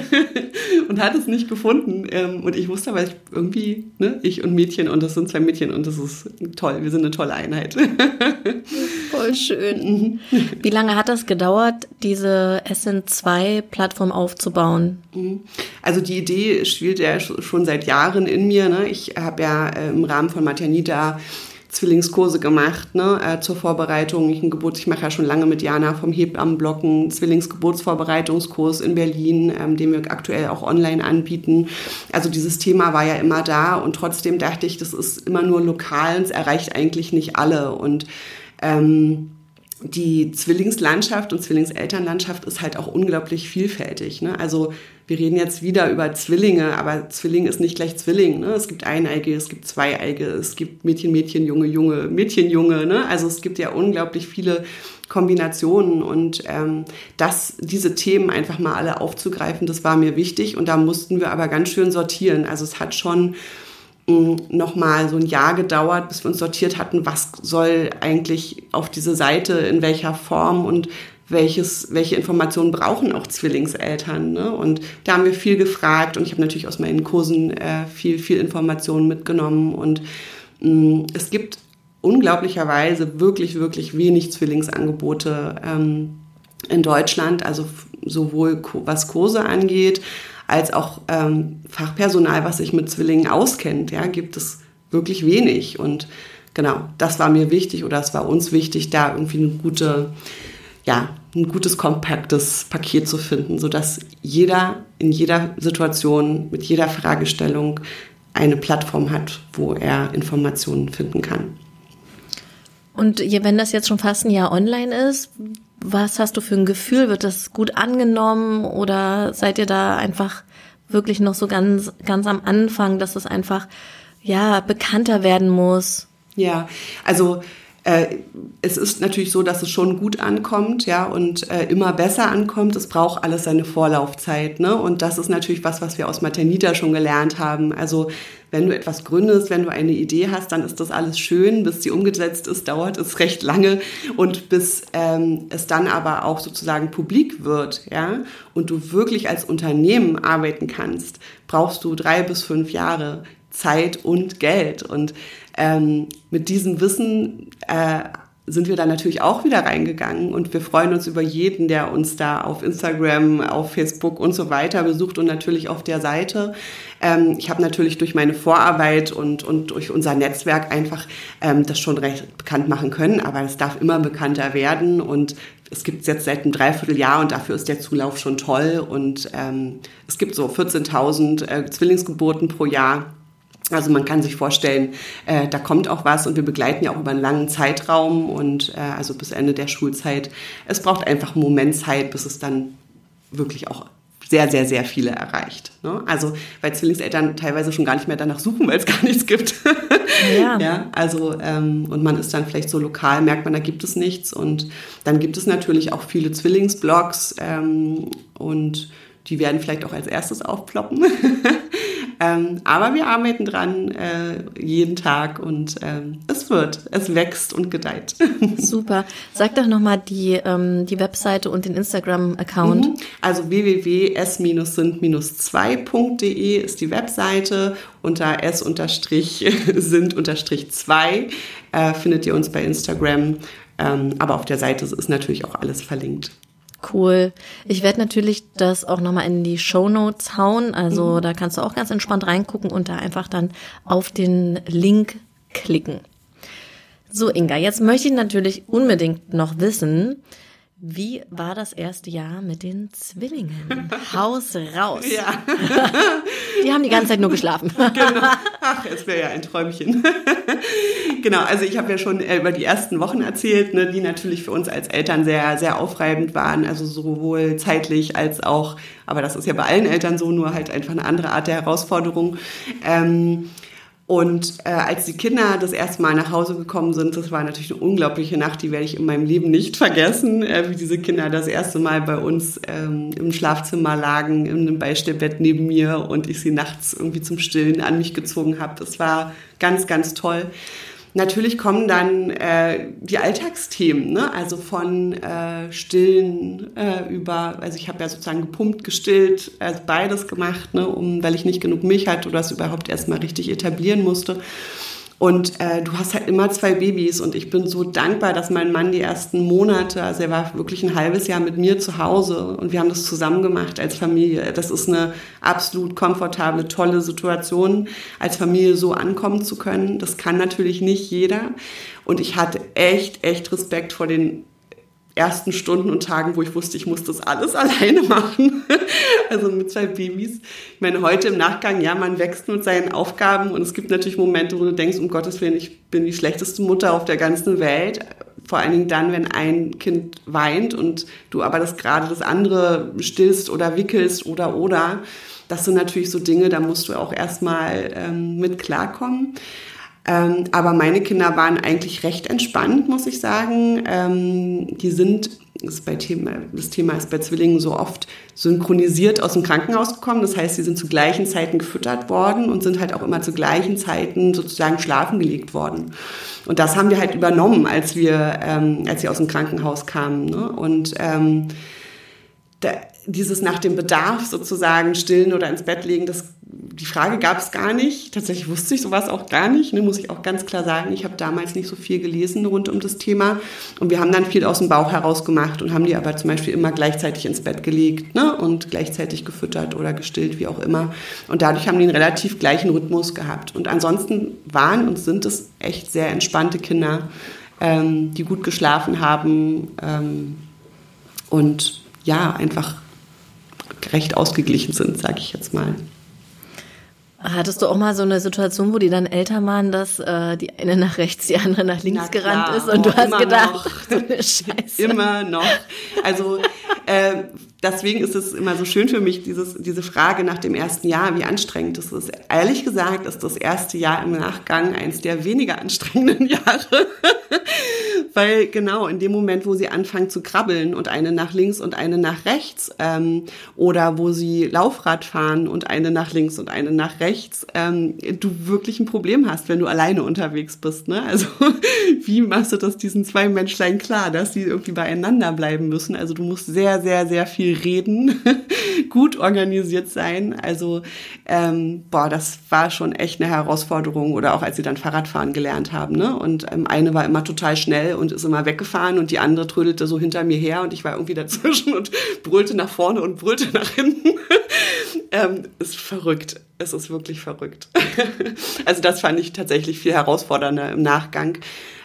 <laughs> und hat es nicht gefunden. Ähm, und ich wusste aber irgendwie, ne, ich und Mädchen und das sind zwei Mädchen und das ist toll. Wir sind eine tolle Einheit. <laughs> Voll schön. Wie lange hat das gedauert, diese SN2-Plattform aufzubauen? Mhm. Also die Idee spielt ja schon seit Jahren in mir. Ne? Ich habe ja äh, im Rahmen von Maternita Zwillingskurse gemacht ne, äh, zur Vorbereitung. Ich, Geburt, ich mache ja schon lange mit Jana vom Hebammenblocken Zwillingsgeburtsvorbereitungskurs in Berlin, ähm, den wir aktuell auch online anbieten. Also dieses Thema war ja immer da und trotzdem dachte ich, das ist immer nur lokal, es erreicht eigentlich nicht alle und ähm, die Zwillingslandschaft und Zwillingselternlandschaft ist halt auch unglaublich vielfältig. Ne? Also wir reden jetzt wieder über Zwillinge, aber Zwilling ist nicht gleich Zwilling. Ne? Es gibt Eineige, es gibt Zweieige, es gibt Mädchen, Mädchen, Junge, Junge, Mädchen, Junge. Ne? Also es gibt ja unglaublich viele Kombinationen und ähm, das, diese Themen einfach mal alle aufzugreifen, das war mir wichtig und da mussten wir aber ganz schön sortieren. Also es hat schon noch mal so ein Jahr gedauert, bis wir uns sortiert hatten, was soll eigentlich auf diese Seite, in welcher Form und welches, welche Informationen brauchen auch Zwillingseltern. Ne? Und da haben wir viel gefragt und ich habe natürlich aus meinen Kursen äh, viel, viel Informationen mitgenommen. Und mh, es gibt unglaublicherweise wirklich, wirklich wenig Zwillingsangebote ähm, in Deutschland, also sowohl was Kurse angeht, als auch ähm, Fachpersonal, was sich mit Zwillingen auskennt, ja, gibt es wirklich wenig. Und genau, das war mir wichtig oder es war uns wichtig, da irgendwie eine gute, ja, ein gutes, kompaktes Paket zu finden, sodass jeder in jeder Situation, mit jeder Fragestellung eine Plattform hat, wo er Informationen finden kann. Und wenn das jetzt schon fast ein Jahr online ist, was hast du für ein Gefühl? Wird das gut angenommen oder seid ihr da einfach wirklich noch so ganz, ganz am Anfang, dass es einfach, ja, bekannter werden muss? Ja, also äh, es ist natürlich so, dass es schon gut ankommt, ja, und äh, immer besser ankommt. Es braucht alles seine Vorlaufzeit, ne? Und das ist natürlich was, was wir aus Maternita schon gelernt haben. Also wenn du etwas gründest, wenn du eine Idee hast, dann ist das alles schön. Bis sie umgesetzt ist, dauert es recht lange und bis ähm, es dann aber auch sozusagen publik wird, ja, und du wirklich als Unternehmen arbeiten kannst, brauchst du drei bis fünf Jahre Zeit und Geld und ähm, mit diesem Wissen äh, sind wir da natürlich auch wieder reingegangen und wir freuen uns über jeden, der uns da auf Instagram, auf Facebook und so weiter besucht und natürlich auf der Seite. Ähm, ich habe natürlich durch meine Vorarbeit und, und durch unser Netzwerk einfach ähm, das schon recht bekannt machen können, aber es darf immer bekannter werden und es gibt es jetzt seit einem Dreivierteljahr und dafür ist der Zulauf schon toll und ähm, es gibt so 14.000 äh, Zwillingsgeburten pro Jahr also man kann sich vorstellen, äh, da kommt auch was und wir begleiten ja auch über einen langen Zeitraum und äh, also bis Ende der Schulzeit. Es braucht einfach einen Moment Zeit, bis es dann wirklich auch sehr, sehr, sehr viele erreicht. Ne? Also weil Zwillingseltern teilweise schon gar nicht mehr danach suchen, weil es <laughs> gar nichts gibt. Ja. <laughs> ja also ähm, und man ist dann vielleicht so lokal, merkt man, da gibt es nichts. Und dann gibt es natürlich auch viele Zwillingsblogs ähm, und die werden vielleicht auch als erstes aufploppen. <laughs> Ähm, aber wir arbeiten dran äh, jeden Tag und ähm, es wird, es wächst und gedeiht. <laughs> Super. Sag doch nochmal die, ähm, die Webseite und den Instagram-Account. Mhm. Also www.s-sind-2.de ist die Webseite. Unter s-sind-2 <laughs> äh, findet ihr uns bei Instagram. Ähm, aber auf der Seite ist natürlich auch alles verlinkt. Cool. Ich werde natürlich das auch nochmal in die Show Notes hauen. Also mhm. da kannst du auch ganz entspannt reingucken und da einfach dann auf den Link klicken. So, Inga, jetzt möchte ich natürlich unbedingt noch wissen, Wie war das erste Jahr mit den Zwillingen? <laughs> Haus raus. Ja. <laughs> Die haben die ganze Zeit nur geschlafen. <laughs> Genau. Ach, es wäre ja ein Träumchen. genau, also ich habe ja schon äh, über die ersten Wochen erzählt, ne, die natürlich für uns als Eltern sehr, sehr aufreibend waren. Also sowohl zeitlich als auch, aber das ist ja bei allen Eltern so, nur halt einfach eine andere Art der Herausforderung. Ähm, und äh, als die Kinder das erste Mal nach Hause gekommen sind, das war natürlich eine unglaubliche Nacht, die werde ich in meinem Leben nicht vergessen, äh, wie diese Kinder das erste Mal bei uns ähm, im Schlafzimmer lagen, in einem Beistellbett neben mir und ich sie nachts irgendwie zum Stillen an mich gezogen habe. Das war ganz, ganz toll. Natürlich kommen dann äh, die Alltagsthemen, ne? also von äh, Stillen äh, über, also ich habe ja sozusagen gepumpt, gestillt, also beides gemacht, ne? um, weil ich nicht genug Milch hatte oder das überhaupt erstmal richtig etablieren musste. Und äh, du hast halt immer zwei Babys und ich bin so dankbar, dass mein Mann die ersten Monate, also er war wirklich ein halbes Jahr mit mir zu Hause und wir haben das zusammen gemacht als Familie. Das ist eine absolut komfortable, tolle Situation, als Familie so ankommen zu können. Das kann natürlich nicht jeder. Und ich hatte echt, echt Respekt vor den ersten Stunden und Tagen, wo ich wusste, ich muss das alles <laughs> alleine machen. also mit zwei Babys. Ich meine, heute im Nachgang, ja, man wächst mit seinen Aufgaben und es gibt natürlich Momente, wo du denkst, um Gottes Willen, ich bin die schlechteste Mutter auf der ganzen Welt. Vor allen Dingen dann, wenn ein Kind weint und du aber das gerade das andere stillst oder wickelst oder oder. Das sind natürlich so Dinge, da musst du auch erstmal ähm, mit klarkommen. Ähm, aber meine Kinder waren eigentlich recht entspannt, muss ich sagen. Ähm, die sind, das, Thema, das Thema ist bei Zwillingen so oft synchronisiert aus dem Krankenhaus gekommen. Das heißt, sie sind zu gleichen Zeiten gefüttert worden und sind halt auch immer zu gleichen Zeiten sozusagen schlafen gelegt worden. Und das haben wir halt übernommen, als wir, ähm, als sie aus dem Krankenhaus kamen. Ne? Und ähm, da, dieses nach dem Bedarf sozusagen stillen oder ins Bett legen, das, die Frage gab es gar nicht. Tatsächlich wusste ich sowas auch gar nicht, ne, muss ich auch ganz klar sagen. Ich habe damals nicht so viel gelesen rund um das Thema. Und wir haben dann viel aus dem Bauch heraus gemacht und haben die aber zum Beispiel immer gleichzeitig ins Bett gelegt ne, und gleichzeitig gefüttert oder gestillt, wie auch immer. Und dadurch haben die einen relativ gleichen Rhythmus gehabt. Und ansonsten waren und sind es echt sehr entspannte Kinder, ähm, die gut geschlafen haben ähm, und ja, einfach recht ausgeglichen sind, sage ich jetzt mal. Hattest du auch mal so eine Situation, wo die dann älter waren, dass äh, die eine nach rechts, die andere nach links gerannt ist und oh, du hast gedacht, noch. <laughs> so eine Scheiße. Immer noch. Also äh, deswegen ist es immer so schön für mich, dieses, diese Frage nach dem ersten Jahr, wie anstrengend es ist. Ehrlich gesagt ist das erste Jahr im Nachgang eins der weniger anstrengenden <laughs> Jahre. Weil genau in dem Moment, wo sie anfangen zu krabbeln und eine nach links und eine nach rechts ähm, oder wo sie Laufrad fahren und eine nach links und eine nach rechts, ähm, du wirklich ein Problem hast, wenn du alleine unterwegs bist. Ne? Also <laughs> wie machst du das diesen zwei Menschlein klar, dass sie irgendwie beieinander bleiben müssen? Also du musst sehr, sehr, sehr viel reden, <laughs> gut organisiert sein. Also ähm, boah, das war schon echt eine Herausforderung. Oder auch als sie dann Fahrradfahren gelernt haben. Ne? Und ähm, eine war immer total schnell und ist immer weggefahren und die andere trödelte so hinter mir her und ich war irgendwie dazwischen und <laughs> brüllte nach vorne und brüllte nach hinten. <laughs> ähm, ist verrückt. Es ist wirklich verrückt. also das fand ich tatsächlich viel herausfordernder im Nachgang.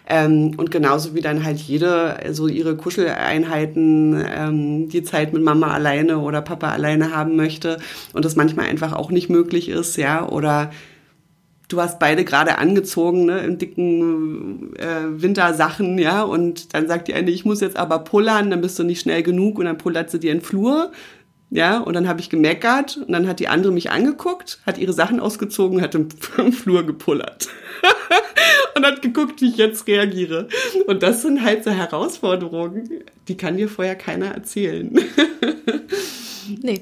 Ähm, und genauso wie dann halt jede so ihre Kuscheleinheiten, ähm, die Zeit mit Mama alleine oder Papa alleine haben möchte und das manchmal einfach auch nicht möglich ist, ja, oder du hast beide gerade angezogen, ne, in dicken äh, Wintersachen, ja, und dann sagt die eine, ich muss jetzt aber pullern, dann bist du nicht schnell genug und dann pullert sie dir in den Flur, ja, und dann habe ich gemeckert und dann hat die andere mich angeguckt, hat ihre Sachen ausgezogen, hat im, <laughs> im Flur gepullert <laughs> und hat geguckt, wie ich jetzt reagiere. Und das sind halt so Herausforderungen, die kann dir vorher keiner erzählen. <laughs> nee.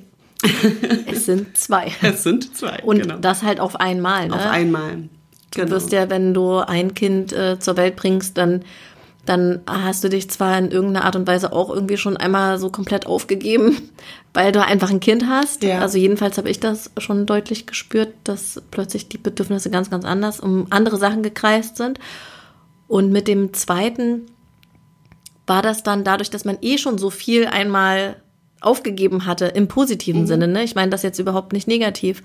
Es sind zwei. Es sind zwei. Und genau. das halt auf einmal. Ne? Auf einmal. Genau. Du wirst ja, wenn du ein Kind äh, zur Welt bringst, dann dann hast du dich zwar in irgendeiner Art und Weise auch irgendwie schon einmal so komplett aufgegeben, <laughs> weil du einfach ein Kind hast. Ja. Also jedenfalls habe ich das schon deutlich gespürt, dass plötzlich die Bedürfnisse ganz, ganz anders um andere Sachen gekreist sind. Und mit dem zweiten war das dann dadurch, dass man eh schon so viel einmal aufgegeben hatte im positiven mhm. Sinne. Ne? Ich meine das jetzt überhaupt nicht negativ.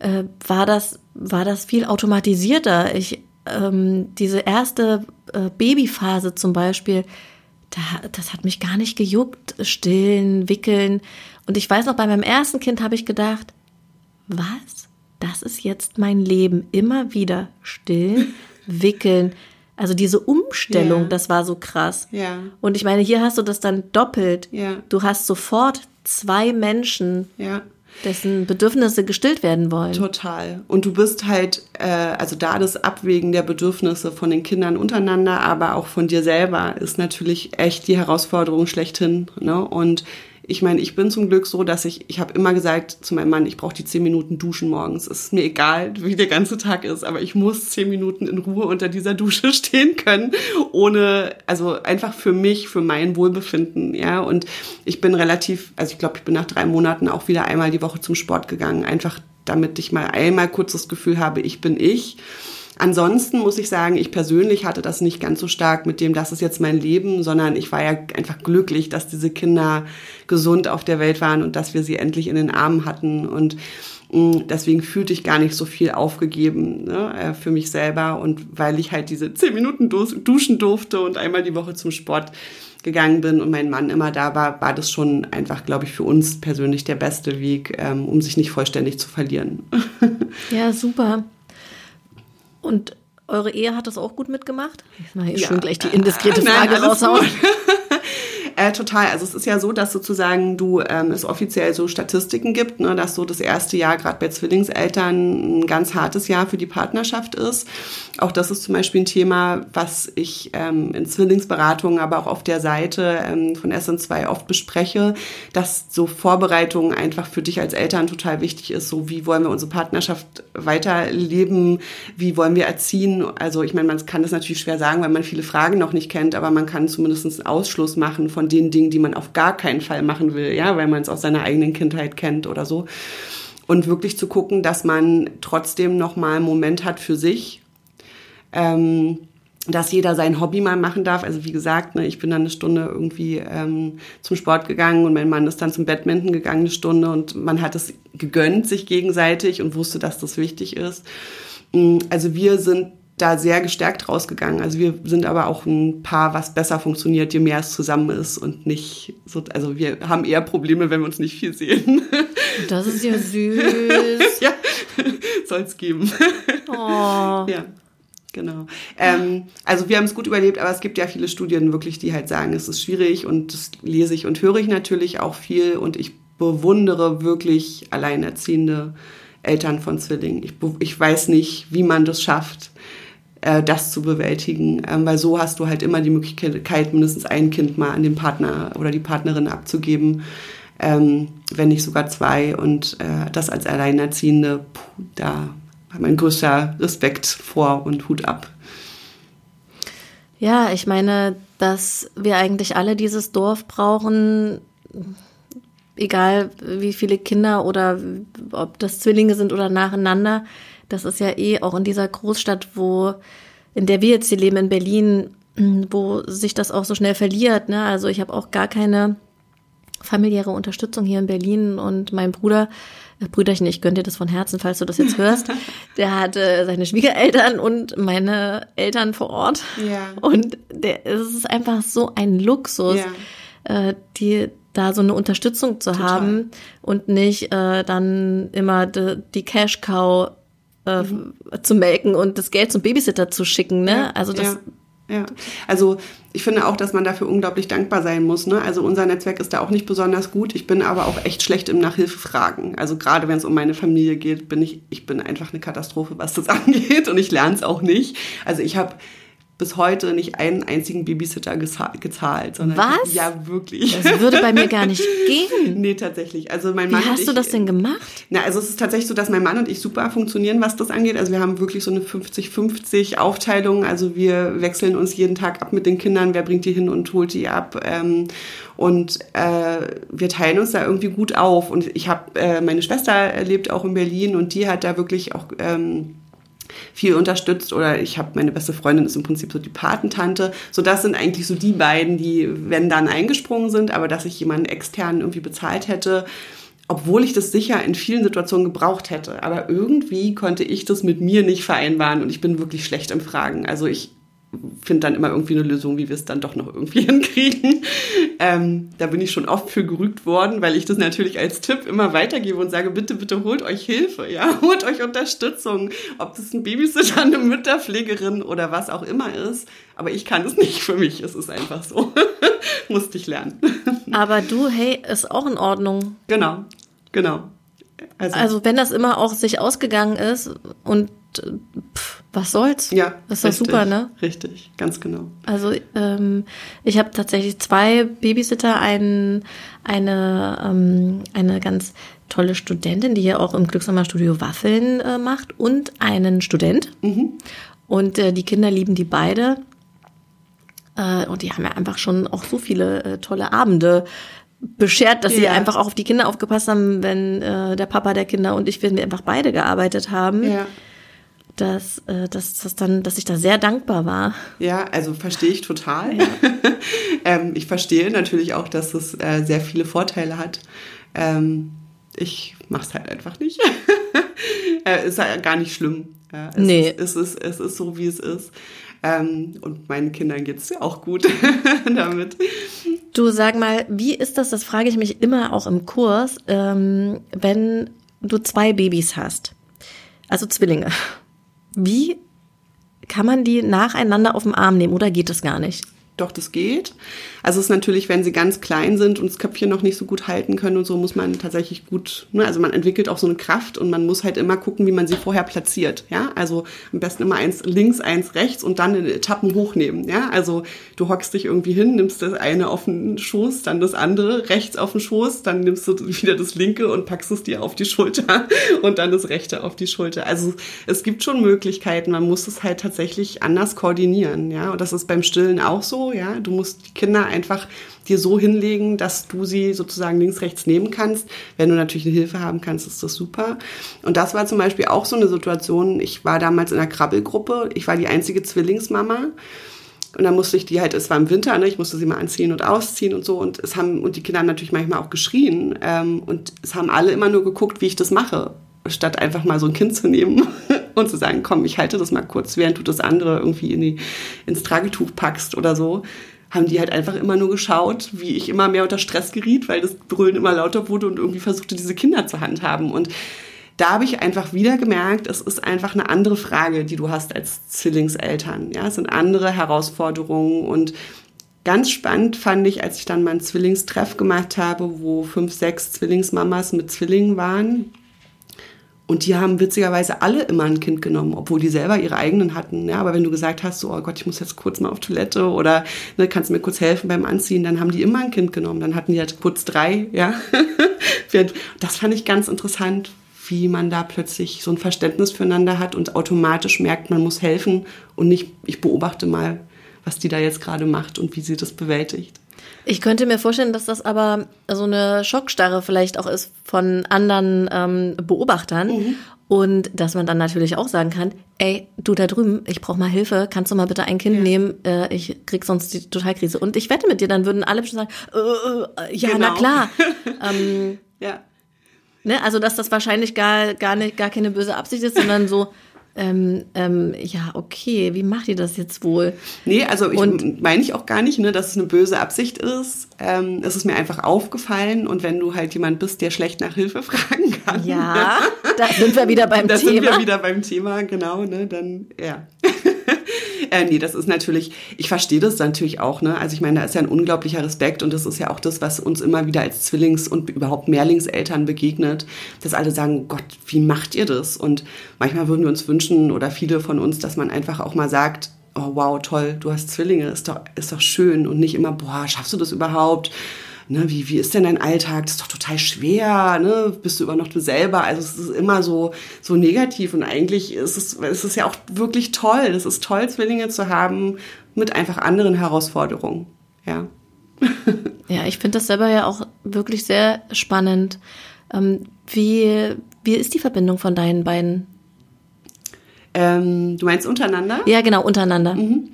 Äh, war das war das viel automatisierter. Ich ähm, diese erste äh, Babyphase zum Beispiel, da, das hat mich gar nicht gejuckt, stillen, wickeln. Und ich weiß noch, bei meinem ersten Kind habe ich gedacht, was? Das ist jetzt mein Leben. Immer wieder stillen, <laughs> wickeln. Also diese Umstellung, ja. das war so krass. Ja. Und ich meine, hier hast du das dann doppelt. Ja. Du hast sofort zwei Menschen. Ja dessen Bedürfnisse gestillt werden wollen. Total. Und du bist halt, äh, also da das Abwägen der Bedürfnisse von den Kindern untereinander, aber auch von dir selber, ist natürlich echt die Herausforderung schlechthin. Ne? Und ich meine, ich bin zum Glück so, dass ich, ich habe immer gesagt zu meinem Mann, ich brauche die zehn Minuten Duschen morgens. Es ist mir egal, wie der ganze Tag ist, aber ich muss zehn Minuten in Ruhe unter dieser Dusche <laughs> stehen können, ohne, also einfach für mich, für mein Wohlbefinden, ja. Und ich bin relativ, also ich glaube, ich bin nach drei Monaten auch wieder einmal die Woche zum Sport gegangen, einfach damit ich mal einmal kurz das Gefühl habe, ich bin ich. Ansonsten muss ich sagen, ich persönlich hatte das nicht ganz so stark mit dem, das ist jetzt mein Leben, sondern ich war ja einfach glücklich, dass diese Kinder gesund auf der Welt waren und dass wir sie endlich in den Armen hatten. Und mm, deswegen fühlte ich gar nicht so viel aufgegeben ne, äh, für mich selber. Und weil ich halt diese zehn Minuten duschen durfte und einmal die Woche zum Sport gegangen bin und mein Mann immer da war, war das schon einfach, glaube ich, für uns persönlich der beste Weg, ähm, um sich nicht vollständig zu verlieren. <laughs> Ja, super. Und eure Ehe hat das auch gut mitgemacht? Ich mache hier ja. schon gleich die indiskrete <laughs> Frage Nein, raushauen. Äh, total. Also es ist ja so, dass sozusagen du ähm, es offiziell so Statistiken gibt, ne, dass so das erste Jahr gerade bei Zwillingseltern ein ganz hartes Jahr für die Partnerschaft ist. Auch das ist zum Beispiel ein Thema, was ich ähm, in Zwillingsberatungen, aber auch auf der Seite ähm, von SN2 oft bespreche, dass so Vorbereitungen einfach für dich als Eltern total wichtig ist. So wie wollen wir unsere Partnerschaft weiterleben? Wie wollen wir erziehen? Also ich meine, man kann das natürlich schwer sagen, weil man viele Fragen noch nicht kennt, aber man kann zumindest einen Ausschluss machen von den Dingen, die man auf gar keinen Fall machen will, ja, weil man es aus seiner eigenen Kindheit kennt oder so. Und wirklich zu gucken, dass man trotzdem noch mal einen Moment hat für sich, ähm, dass jeder sein Hobby mal machen darf. Also wie gesagt, ne, ich bin dann eine Stunde irgendwie ähm, zum Sport gegangen und mein Mann ist dann zum Badminton gegangen eine Stunde und man hat es gegönnt sich gegenseitig und wusste, dass das wichtig ist. Mm, also wir sind da sehr gestärkt rausgegangen. Also wir sind aber auch ein Paar, was besser funktioniert, je mehr es zusammen ist und nicht so, also wir haben eher Probleme, wenn wir uns nicht viel sehen. <laughs> Das ist ja <laughs> süß. ja, <laughs> soll es geben. Oh. Ja. Genau. Ähm, also wir haben es gut überlebt, aber es gibt ja viele Studien wirklich, die halt sagen, es ist schwierig und das lese ich und höre ich natürlich auch viel und ich bewundere wirklich alleinerziehende Eltern von Zwillingen. Ich, ich weiß nicht, wie man das schafft äh, das zu bewältigen, ähm, weil so hast du halt immer die Möglichkeit, mindestens ein Kind mal an den Partner oder die Partnerin abzugeben, ähm, wenn nicht sogar zwei. Und äh, das als Alleinerziehende, puh, da mein größter Respekt vor und Hut ab. Ja, ich meine, dass wir eigentlich alle dieses Dorf brauchen, egal wie viele Kinder oder ob das Zwillinge sind oder nacheinander. Das ist ja eh auch in dieser Großstadt, wo, in der wir jetzt hier leben, in Berlin, wo sich das auch so schnell verliert. Ne? Also ich habe auch gar keine familiäre Unterstützung hier in Berlin und mein Bruder, äh, Brüderchen, ich gönne dir das von Herzen, falls du das jetzt hörst, <laughs> der hatte seine Schwiegereltern und meine Eltern vor Ort. Ja. Und der, es ist einfach so ein Luxus, ja. äh, die da so eine Unterstützung zu Total. haben und nicht äh, dann immer die, die Cash Cow äh, mhm. zu melken und das Geld zum Babysitter zu schicken. Ne? Ja, also das. Ja. Ja, also ich finde auch, dass man dafür unglaublich dankbar sein muss. Ne? Also unser Netzwerk ist da auch nicht besonders gut. Ich bin aber auch echt schlecht im Nachhilfefragen. Also gerade wenn es um meine Familie geht, bin ich, ich bin einfach eine Katastrophe, was das <laughs> angeht und ich lerne es auch nicht. Also ich habe bis heute nicht einen einzigen Babysitter gezahlt. Sondern Was? Ja, wirklich. Das würde bei mir gar nicht <laughs> gehen. nee, tatsächlich. Also mein Wie Mann hast ich, du das denn gemacht? Na, also es ist tatsächlich so, dass mein Mann und ich super funktionieren, was das angeht. Also wir haben wirklich so eine 50-50 Aufteilung. Also wir wechseln uns jeden Tag ab mit den Kindern. Wer bringt die hin und holt die ab? Ähm, und äh, wir teilen uns da irgendwie gut auf. Und ich habe, äh, meine Schwester lebt auch in Berlin und die hat da wirklich auch... Ähm, viel unterstützt oder ich habe meine beste Freundin ist im Prinzip so die Patentante. So das sind eigentlich so die beiden, die wenn dann eingesprungen sind, aber dass ich jemanden externen irgendwie bezahlt hätte, obwohl ich das sicher in vielen Situationen gebraucht hätte. Aber irgendwie konnte ich das mit mir nicht vereinbaren und ich bin wirklich schlecht im Fragen. Also ich finde dann immer irgendwie eine Lösung, wie wir es dann doch noch irgendwie <laughs> hinkriegen. Ähm, da bin ich schon oft für gerügt worden, weil ich das natürlich als Tipp immer weitergebe und sage, bitte, bitte holt euch Hilfe, ja, <laughs> holt euch Unterstützung, ob das ein Babysitter, eine Mütterpflegerin oder was auch immer ist. Aber ich kann es <laughs> nicht für mich, es ist einfach so. Musste ich lernen. Aber du, hey, ist auch in Ordnung. Genau, genau. Also, also wenn das immer auch sich ausgegangen ist und pff, was soll's? Ja, das ist doch super, ne? Richtig, ganz genau. Also ähm, ich habe tatsächlich zwei Babysitter, einen, eine ähm, eine ganz tolle Studentin, die hier auch im Glücksamer Studio Waffeln äh, macht und einen Student. Mhm. Und äh, die Kinder lieben die beide. Äh, und die haben ja einfach schon auch so viele äh, tolle Abende beschert, dass ja. sie einfach auch auf die Kinder aufgepasst haben, wenn äh, der Papa der Kinder und ich, wenn wir einfach beide gearbeitet haben. Ja. Dass, äh, dass, dass, dann, dass ich da sehr dankbar war. Ja, also verstehe ich total. Ja. <laughs> ähm, ich verstehe natürlich auch, dass es äh, sehr viele Vorteile hat. Ähm, ich mache es halt einfach nicht. <laughs> äh, ist ja gar nicht schlimm. Ja, es, nee. ist, es, ist, es ist so, wie es ist. Ähm, und meinen Kindern geht es ja auch gut <laughs> damit. Du sag mal, wie ist das, das frage ich mich immer auch im Kurs, ähm, wenn du zwei Babys hast, also Zwillinge. Wie kann man die nacheinander auf den Arm nehmen oder geht das gar nicht? doch, das geht. Also es ist natürlich, wenn sie ganz klein sind und das Köpfchen noch nicht so gut halten können und so, muss man tatsächlich gut, ne, also man entwickelt auch so eine Kraft und man muss halt immer gucken, wie man sie vorher platziert, ja. Also am besten immer eins links, eins rechts und dann in Etappen hochnehmen, ja. Also du hockst dich irgendwie hin, nimmst das eine auf den Schoß, dann das andere rechts auf den Schoß, dann nimmst du wieder das linke und packst es dir auf die Schulter <laughs> und dann das rechte auf die Schulter. Also es gibt schon Möglichkeiten, man muss es halt tatsächlich anders koordinieren, ja. Und das ist beim Stillen auch so ja. Du musst die Kinder einfach dir so hinlegen, dass du sie sozusagen links, rechts nehmen kannst. Wenn du natürlich eine Hilfe haben kannst, ist das super. Und das war zum Beispiel auch so eine Situation. Ich war damals in einer Krabbelgruppe. Ich war die einzige Zwillingsmama. Und dann musste ich die halt, es war im Winter, ne, ich musste sie mal anziehen und ausziehen und so. Und es haben, und die Kinder haben natürlich manchmal auch geschrien. Ähm, und es haben alle immer nur geguckt, wie ich das mache, statt einfach mal so ein Kind zu nehmen <laughs> und zu sagen, komm, ich halte das mal kurz, während du das andere irgendwie in die, ins Tragetuch packst oder so, haben die halt einfach immer nur geschaut, wie ich immer mehr unter Stress geriet, weil das Brüllen immer lauter wurde und irgendwie versuchte, diese Kinder zu handhaben. Und da habe ich einfach wieder gemerkt, es ist einfach eine andere Frage, die du hast als Zwillingseltern. Ja, es sind andere Herausforderungen und Ganz spannend fand ich, als ich dann meinen Zwillingstreff gemacht habe, wo fünf, sechs Zwillingsmamas mit Zwillingen waren, und die haben witzigerweise alle immer ein Kind genommen, obwohl die selber ihre eigenen hatten. Ja, aber wenn du gesagt hast, so, oh Gott, ich muss jetzt kurz mal auf Toilette oder ne, kannst du mir kurz helfen beim Anziehen, dann haben die immer ein Kind genommen. Dann hatten die halt kurz drei, ja. <laughs> das fand ich ganz interessant, wie man da plötzlich so ein Verständnis füreinander hat und automatisch merkt, man muss helfen und nicht, ich beobachte mal, was die da jetzt gerade macht und wie sie das bewältigt. Ich könnte mir vorstellen, dass das aber so eine Schockstarre vielleicht auch ist von anderen ähm, Beobachtern. Mhm. Und dass man dann natürlich auch sagen kann, ey, du da drüben, ich brauche mal Hilfe, kannst du mal bitte ein Kind ja. nehmen, äh, ich krieg sonst die Totalkrise. Und ich wette mit dir, dann würden alle schon sagen, äh, äh, ja, genau. na klar. <laughs> ähm, ja. Ne, also dass das wahrscheinlich gar, gar, nicht, gar keine böse Absicht ist, sondern so, ähm, ähm, ja, okay, wie macht ihr das jetzt wohl? Nee, also ich meine ich auch gar nicht, ne, dass es eine böse Absicht ist. Ähm, es ist mir einfach aufgefallen und wenn du halt jemand bist, der schlecht nach Hilfe <laughs> fragen kann. Ja, da sind wir wieder beim Thema. Da sind wir wieder beim Thema, genau, ne, dann, ja. <laughs> äh, nee, das ist natürlich, ich verstehe das natürlich auch, ne? Also ich meine, da ist ja ein unglaublicher Respekt und das ist ja auch das, was uns immer wieder als Zwillings- und überhaupt Mehrlingseltern begegnet, dass alle sagen, Gott, wie macht ihr das? Und manchmal würden wir uns wünschen oder viele von uns, dass man einfach auch mal sagt, oh wow, toll, du hast Zwillinge, ist doch, ist doch schön und nicht immer, boah, schaffst du das überhaupt? Ne, wie, wie ist denn dein Alltag? Das ist doch total schwer, ne? Bist du immer noch du selber? Also es ist immer so, so negativ und eigentlich ist es, ist es ja auch wirklich toll. Es ist toll, Zwillinge zu haben mit einfach anderen Herausforderungen, ja. <laughs> ja, ich finde das selber ja auch wirklich sehr spannend. Ähm, wie, wie ist die Verbindung von deinen beiden? Ähm, du meinst untereinander? Ja, genau, untereinander. Mhm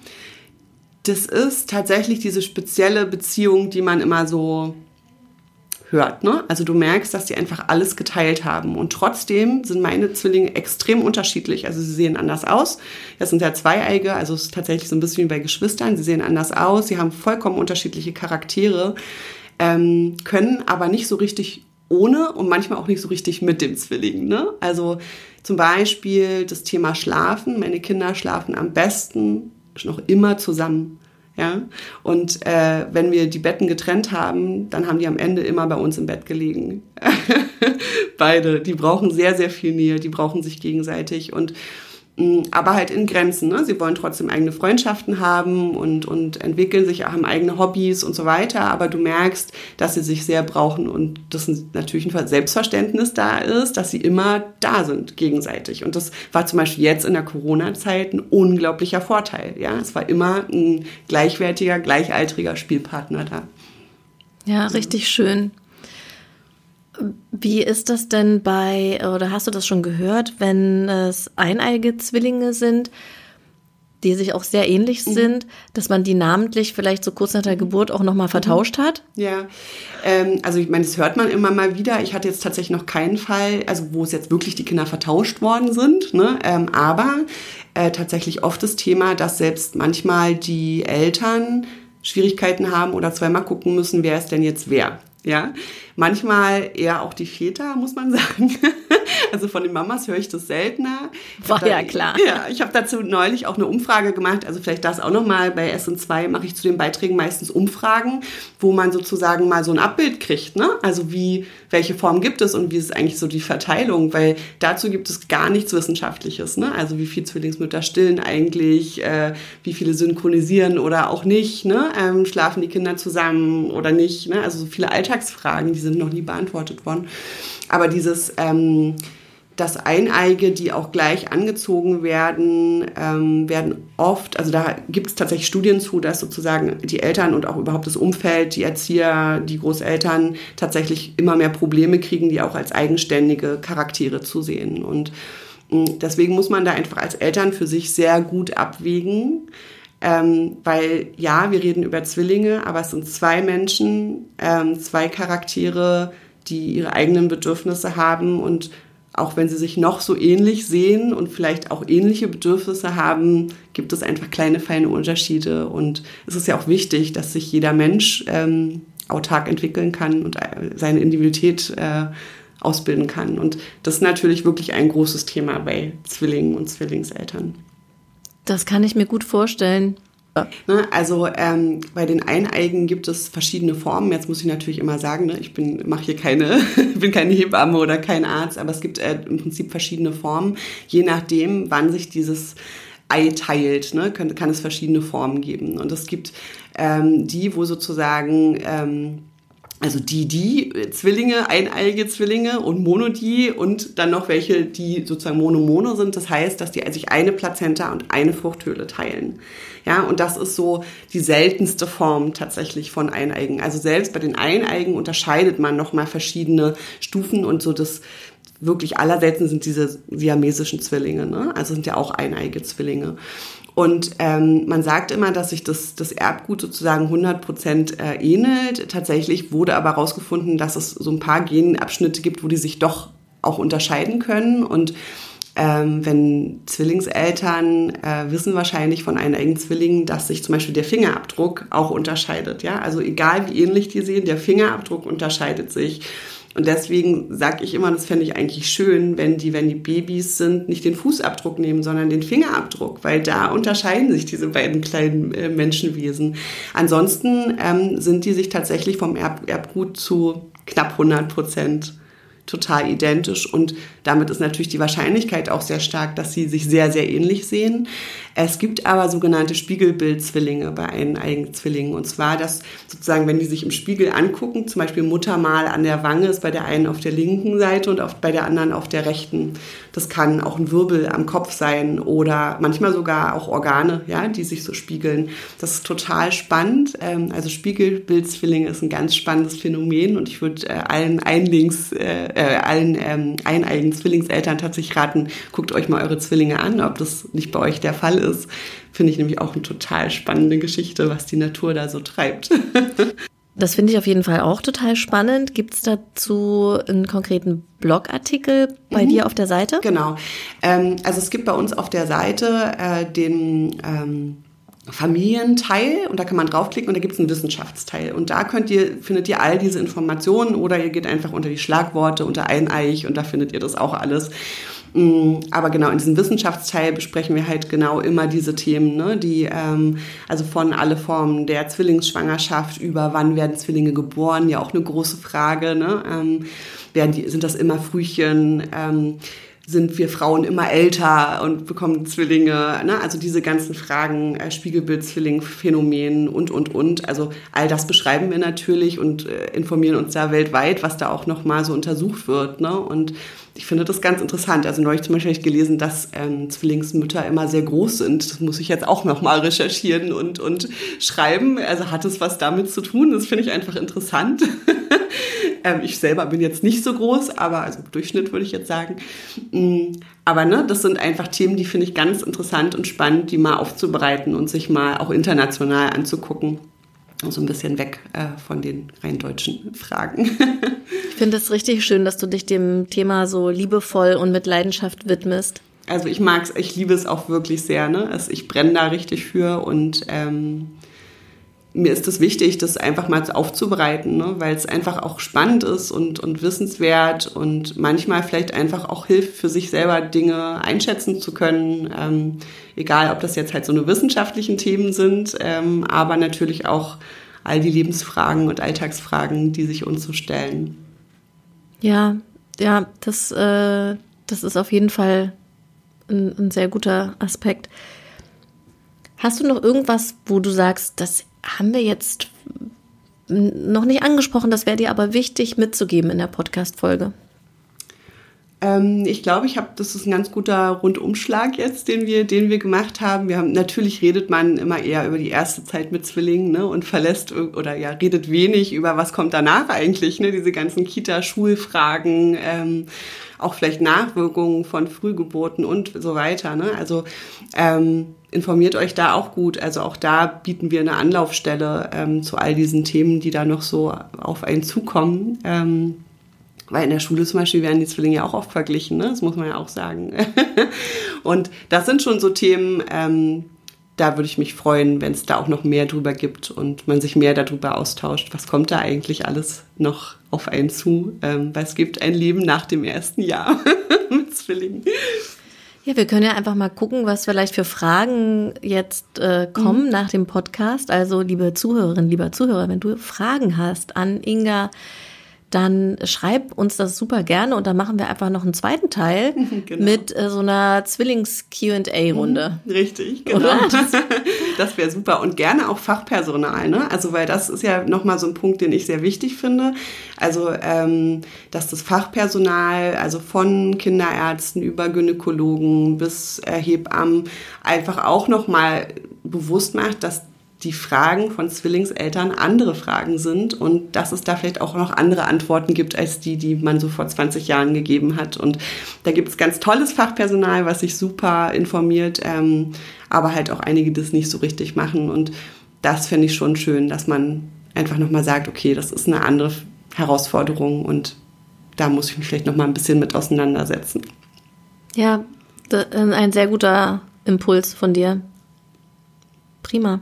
das ist tatsächlich diese spezielle Beziehung, die man immer so hört. Ne? Also du merkst, dass die einfach alles geteilt haben. Und trotzdem sind meine Zwillinge extrem unterschiedlich. Also sie sehen anders aus. Das sind ja Zweieige, also es ist tatsächlich so ein bisschen wie bei Geschwistern. Sie sehen anders aus, sie haben vollkommen unterschiedliche Charaktere, ähm, können aber nicht so richtig ohne und manchmal auch nicht so richtig mit dem Zwilling. Ne? Also zum Beispiel das Thema Schlafen. Meine Kinder schlafen am besten noch immer zusammen. Ja? Und äh, wenn wir die Betten getrennt haben, dann haben die am Ende immer bei uns im Bett gelegen. <laughs> Beide. Die brauchen sehr, sehr viel Nähe, die brauchen sich gegenseitig. Und aber halt in Grenzen. Ne? Sie wollen trotzdem eigene Freundschaften haben und, und entwickeln sich, haben eigene Hobbys und so weiter. Aber du merkst, dass sie sich sehr brauchen und das natürlich ein Selbstverständnis da ist, dass sie immer da sind gegenseitig. Und das war zum Beispiel jetzt in der Corona-Zeit ein unglaublicher Vorteil. Ja, es war immer ein gleichwertiger, gleichaltriger Spielpartner da. Ja, richtig schön. Wie ist das denn bei, oder hast du das schon gehört, wenn es eineige Zwillinge sind, die sich auch sehr ähnlich mhm. sind, dass man die namentlich vielleicht so kurz nach der Geburt auch nochmal vertauscht hat? Ja, ähm, also ich meine, das hört man immer mal wieder. Ich hatte jetzt tatsächlich noch keinen Fall, also wo es jetzt wirklich die Kinder vertauscht worden sind, ne? Ähm, aber äh, tatsächlich oft das Thema, dass selbst manchmal die Eltern Schwierigkeiten haben oder zweimal gucken müssen, wer ist denn jetzt wer. Ja, manchmal eher auch die Väter, muss man sagen. <laughs> Also von den Mamas höre ich das seltener. War da, ja klar. Ja, ich habe dazu neulich auch eine Umfrage gemacht. Also vielleicht das auch nochmal. Bei SN2 mache ich zu den Beiträgen meistens Umfragen, wo man sozusagen mal so ein Abbild kriegt. Ne? Also wie, welche Form gibt es und wie ist eigentlich so die Verteilung? Weil dazu gibt es gar nichts Wissenschaftliches. Ne? Also wie viel Zwillingsmütter stillen eigentlich, äh, wie viele synchronisieren oder auch nicht. Ne? Ähm, schlafen die Kinder zusammen oder nicht? Ne? Also so viele Alltagsfragen, die sind noch nie beantwortet worden. Aber dieses, ähm, dass Eineige, die auch gleich angezogen werden, ähm, werden oft, also da gibt es tatsächlich Studien zu, dass sozusagen die Eltern und auch überhaupt das Umfeld, die Erzieher, die Großeltern tatsächlich immer mehr Probleme kriegen, die auch als eigenständige Charaktere zu sehen. Und mm, deswegen muss man da einfach als Eltern für sich sehr gut abwägen. Ähm, weil ja, wir reden über Zwillinge, aber es sind zwei Menschen, ähm, zwei Charaktere, die ihre eigenen Bedürfnisse haben und auch wenn sie sich noch so ähnlich sehen und vielleicht auch ähnliche Bedürfnisse haben, gibt es einfach kleine, feine Unterschiede. Und es ist ja auch wichtig, dass sich jeder Mensch ähm, autark entwickeln kann und äh, seine Individualität äh, ausbilden kann. Und das ist natürlich wirklich ein großes Thema bei Zwillingen und Zwillingseltern. Das kann ich mir gut vorstellen. Ne, also ähm, bei den Eineigen gibt es verschiedene Formen. Jetzt muss ich natürlich immer sagen, ne, ich bin mache hier keine, <laughs> bin keine Hebamme oder kein Arzt, aber es gibt äh, im Prinzip verschiedene Formen, je nachdem, wann sich dieses Ei teilt, ne, kann, kann es verschiedene Formen geben. Und es gibt ähm, die, wo sozusagen ähm, also die, die Zwillinge, eineiige Zwillinge und Monodie und dann noch welche, die sozusagen Mono-Mono sind. Das heißt, dass die sich eine Plazenta und eine Fruchthöhle teilen. Ja, und das ist so die seltenste Form tatsächlich von Eineigen. Also selbst bei den Eineigen unterscheidet man nochmal verschiedene Stufen und so das wirklich allerselten sind diese siamesischen Zwillinge. Ne? Also sind ja auch eineige Zwillinge. Und ähm, man sagt immer, dass sich das, das Erbgut sozusagen 100 Prozent äh, ähnelt. Tatsächlich wurde aber herausgefunden, dass es so ein paar Genabschnitte gibt, wo die sich doch auch unterscheiden können. Und ähm, wenn Zwillingseltern äh, wissen wahrscheinlich von einem engen Zwilling, dass sich zum Beispiel der Fingerabdruck auch unterscheidet. Ja, also egal wie ähnlich die sehen, der Fingerabdruck unterscheidet sich. Und deswegen sage ich immer, das fände ich eigentlich schön, wenn die, wenn die Babys sind, nicht den Fußabdruck nehmen, sondern den Fingerabdruck, weil da unterscheiden sich diese beiden kleinen äh, Menschenwesen. Ansonsten ähm, sind die sich tatsächlich vom Erb Erbgut zu knapp 100 Prozent total identisch und damit ist natürlich die Wahrscheinlichkeit auch sehr stark, dass sie sich sehr, sehr ähnlich sehen. Es gibt aber sogenannte Spiegelbildzwillinge bei eineigen Zwillingen und zwar, dass sozusagen, wenn die sich im Spiegel angucken, zum Beispiel Muttermal an der Wange ist bei der einen auf der linken Seite und auf, bei der anderen auf der rechten. Das kann auch ein Wirbel am Kopf sein oder manchmal sogar auch Organe, ja, die sich so spiegeln. Das ist total spannend. Ähm, also Spiegelbildzwillinge ist ein ganz spannendes Phänomen und ich würde äh, allen Einlings, äh, äh, allen ähm, eineigen Zwillingseltern tatsächlich raten, guckt euch mal eure Zwillinge an, ob das nicht bei euch der Fall ist. Finde ich nämlich auch eine total spannende Geschichte, was die Natur da so treibt. <laughs> Das finde ich auf jeden Fall auch total spannend. Gibt es dazu einen konkreten Blogartikel bei mhm. dir auf der Seite? Genau. Ähm, also es gibt bei uns auf der Seite äh, den ähm, Familienteil und da kann man draufklicken und da gibt es einen Wissenschaftsteil. Und da könnt ihr, findet ihr all diese Informationen oder ihr geht einfach unter die Schlagworte, unter Eineich und da findet ihr das auch alles. Mm, aber genau, in diesem Wissenschaftsteil besprechen wir halt genau immer diese Themen, ne? die ähm, also von alle Formen der Zwillingsschwangerschaft über wann werden Zwillinge geboren, ja auch eine große Frage. Ne? Ähm, werden die, sind das immer Frühchen? Ähm, sind wir Frauen immer älter und bekommen Zwillinge, ne? also diese ganzen Fragen, äh, Spiegelbildzwilling, Phänomen und, und, und. Also all das beschreiben wir natürlich und äh, informieren uns da weltweit, was da auch nochmal so untersucht wird. Ne? Und ich finde das ganz interessant. Also neulich zum Beispiel habe ich gelesen, dass ähm, Zwillingsmütter immer sehr groß sind. Das muss ich jetzt auch nochmal recherchieren und, und schreiben. Also hat es was damit zu tun? Das finde ich einfach interessant. <laughs> ähm, ich selber bin jetzt nicht so groß, aber also Durchschnitt würde ich jetzt sagen. Mm, aber ne, das sind einfach Themen, die finde ich ganz interessant und spannend, die mal aufzubereiten und sich mal auch international anzugucken so ein bisschen weg äh, von den rein deutschen Fragen. ich finde es richtig schön, dass du dich dem Thema so liebevoll und mit Leidenschaft widmest. Also ich mag es, ich liebe es auch wirklich sehr. Ne? Also ich brenne da richtig für und ähm, mir ist es wichtig, das einfach mal aufzubereiten, ne? weil es einfach auch spannend ist und, und wissenswert und manchmal vielleicht einfach auch hilft, für sich selber Dinge einschätzen zu können. Ähm, egal, ob das jetzt halt so eine wissenschaftlichen Themen sind, ähm, aber natürlich auch all die Lebensfragen und Alltagsfragen, die sich uns so stellen. Ja, ja, das, äh, das ist auf jeden Fall ein, ein sehr guter Aspekt. Hast du noch irgendwas, wo du sagst, das haben wir jetzt noch nicht angesprochen, das wäre dir aber wichtig mitzugeben in der Podcast-Folge. Ähm, ich glaube, ich habe, das ist ein ganz guter Rundumschlag jetzt, den wir, den wir gemacht haben. Wir haben natürlich redet man immer eher über die erste Zeit mit Zwillingen ne, und verlässt oder ja redet wenig über was kommt danach eigentlich, ne, diese ganzen Kita-Schulfragen. Ähm, auch vielleicht Nachwirkungen von Frühgeburten und so weiter. Ne? Also ähm, informiert euch da auch gut. Also auch da bieten wir eine Anlaufstelle ähm, zu all diesen Themen, die da noch so auf einen zukommen. Weil in der Schule zum Beispiel werden die Zwillinge ja auch oft verglichen, ne? das muss man ja auch sagen. <laughs> und das sind schon so Themen, ähm, da würde ich mich freuen, wenn es da auch noch mehr drüber gibt und man sich mehr darüber austauscht. Was kommt da eigentlich alles noch auf einen zu? Ähm, weil es gibt ein Leben nach dem ersten Jahr <laughs> mit Zwillingen. Ja, wir können ja einfach mal gucken, was vielleicht für Fragen jetzt äh, kommen mhm. nach dem Podcast. Also, liebe Zuhörerinnen, lieber Zuhörer, wenn du Fragen hast an Inga, dann schreib uns das super gerne und dann machen wir einfach noch einen zweiten Teil <laughs> genau. mit äh, so einer Zwillings-QA-Runde. Mhm, richtig, genau. <laughs> Das, das wäre super. Und gerne auch Fachpersonal, ne? Also, weil das ist ja nochmal so ein Punkt, den ich sehr wichtig finde. Also, ähm, dass das Fachpersonal, also von Kinderärzten über Gynäkologen bis äh, Hebammen, einfach auch nochmal bewusst macht, dass die Fragen von Zwillingseltern andere Fragen sind und dass es da vielleicht auch noch andere Antworten gibt als die, die man so vor 20 Jahren gegeben hat. Und da gibt es ganz tolles Fachpersonal, was sich super informiert, ähm, aber halt auch einige, die das nicht so richtig machen. Und das finde ich schon schön, dass man einfach nochmal sagt, okay, das ist eine andere Herausforderung und da muss ich mich vielleicht nochmal ein bisschen mit auseinandersetzen. Ja, ein sehr guter Impuls von dir. Prima.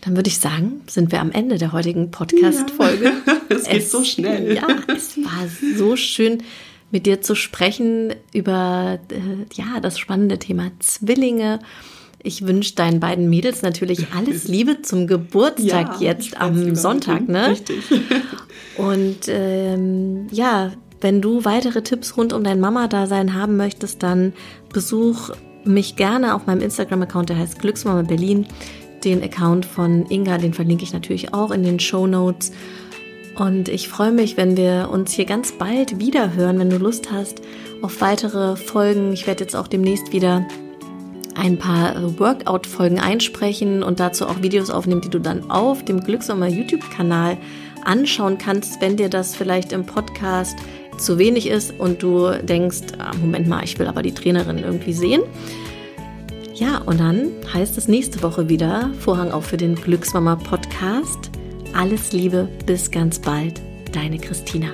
Dann würde ich sagen, sind wir am Ende der heutigen Podcast-Folge. Ja, <laughs> es geht so schnell. Ja, es war so schön, mit dir zu sprechen über äh, ja, das spannende Thema Zwillinge. Ich wünsche deinen beiden Mädels natürlich alles <laughs> Liebe zum Geburtstag ja, jetzt am Sonntag, ne? Richtig. <laughs> Und ähm, ja, wenn du weitere Tipps rund um dein Mama-Dasein haben möchtest, dann besuch mich gerne auf meinem Instagram-Account, der heißt Glücksmama Berlin. Den Account von Inga, den verlinke ich natürlich auch in den Show Notes. Und ich freue mich, wenn wir uns hier ganz bald wieder hören, wenn du Lust hast auf weitere Folgen. Ich werde jetzt auch demnächst wieder ein paar Workout-Folgen einsprechen und dazu auch Videos aufnehmen, die du dann auf dem Glücksommer YouTube-Kanal anschauen kannst, wenn dir das vielleicht im Podcast zu wenig ist und du denkst, ah, Moment mal, ich will aber die Trainerin irgendwie sehen. Ja, und dann heißt es nächste Woche wieder Vorhang auf für den Glücksmama Podcast. Alles Liebe, bis ganz bald, deine Christina.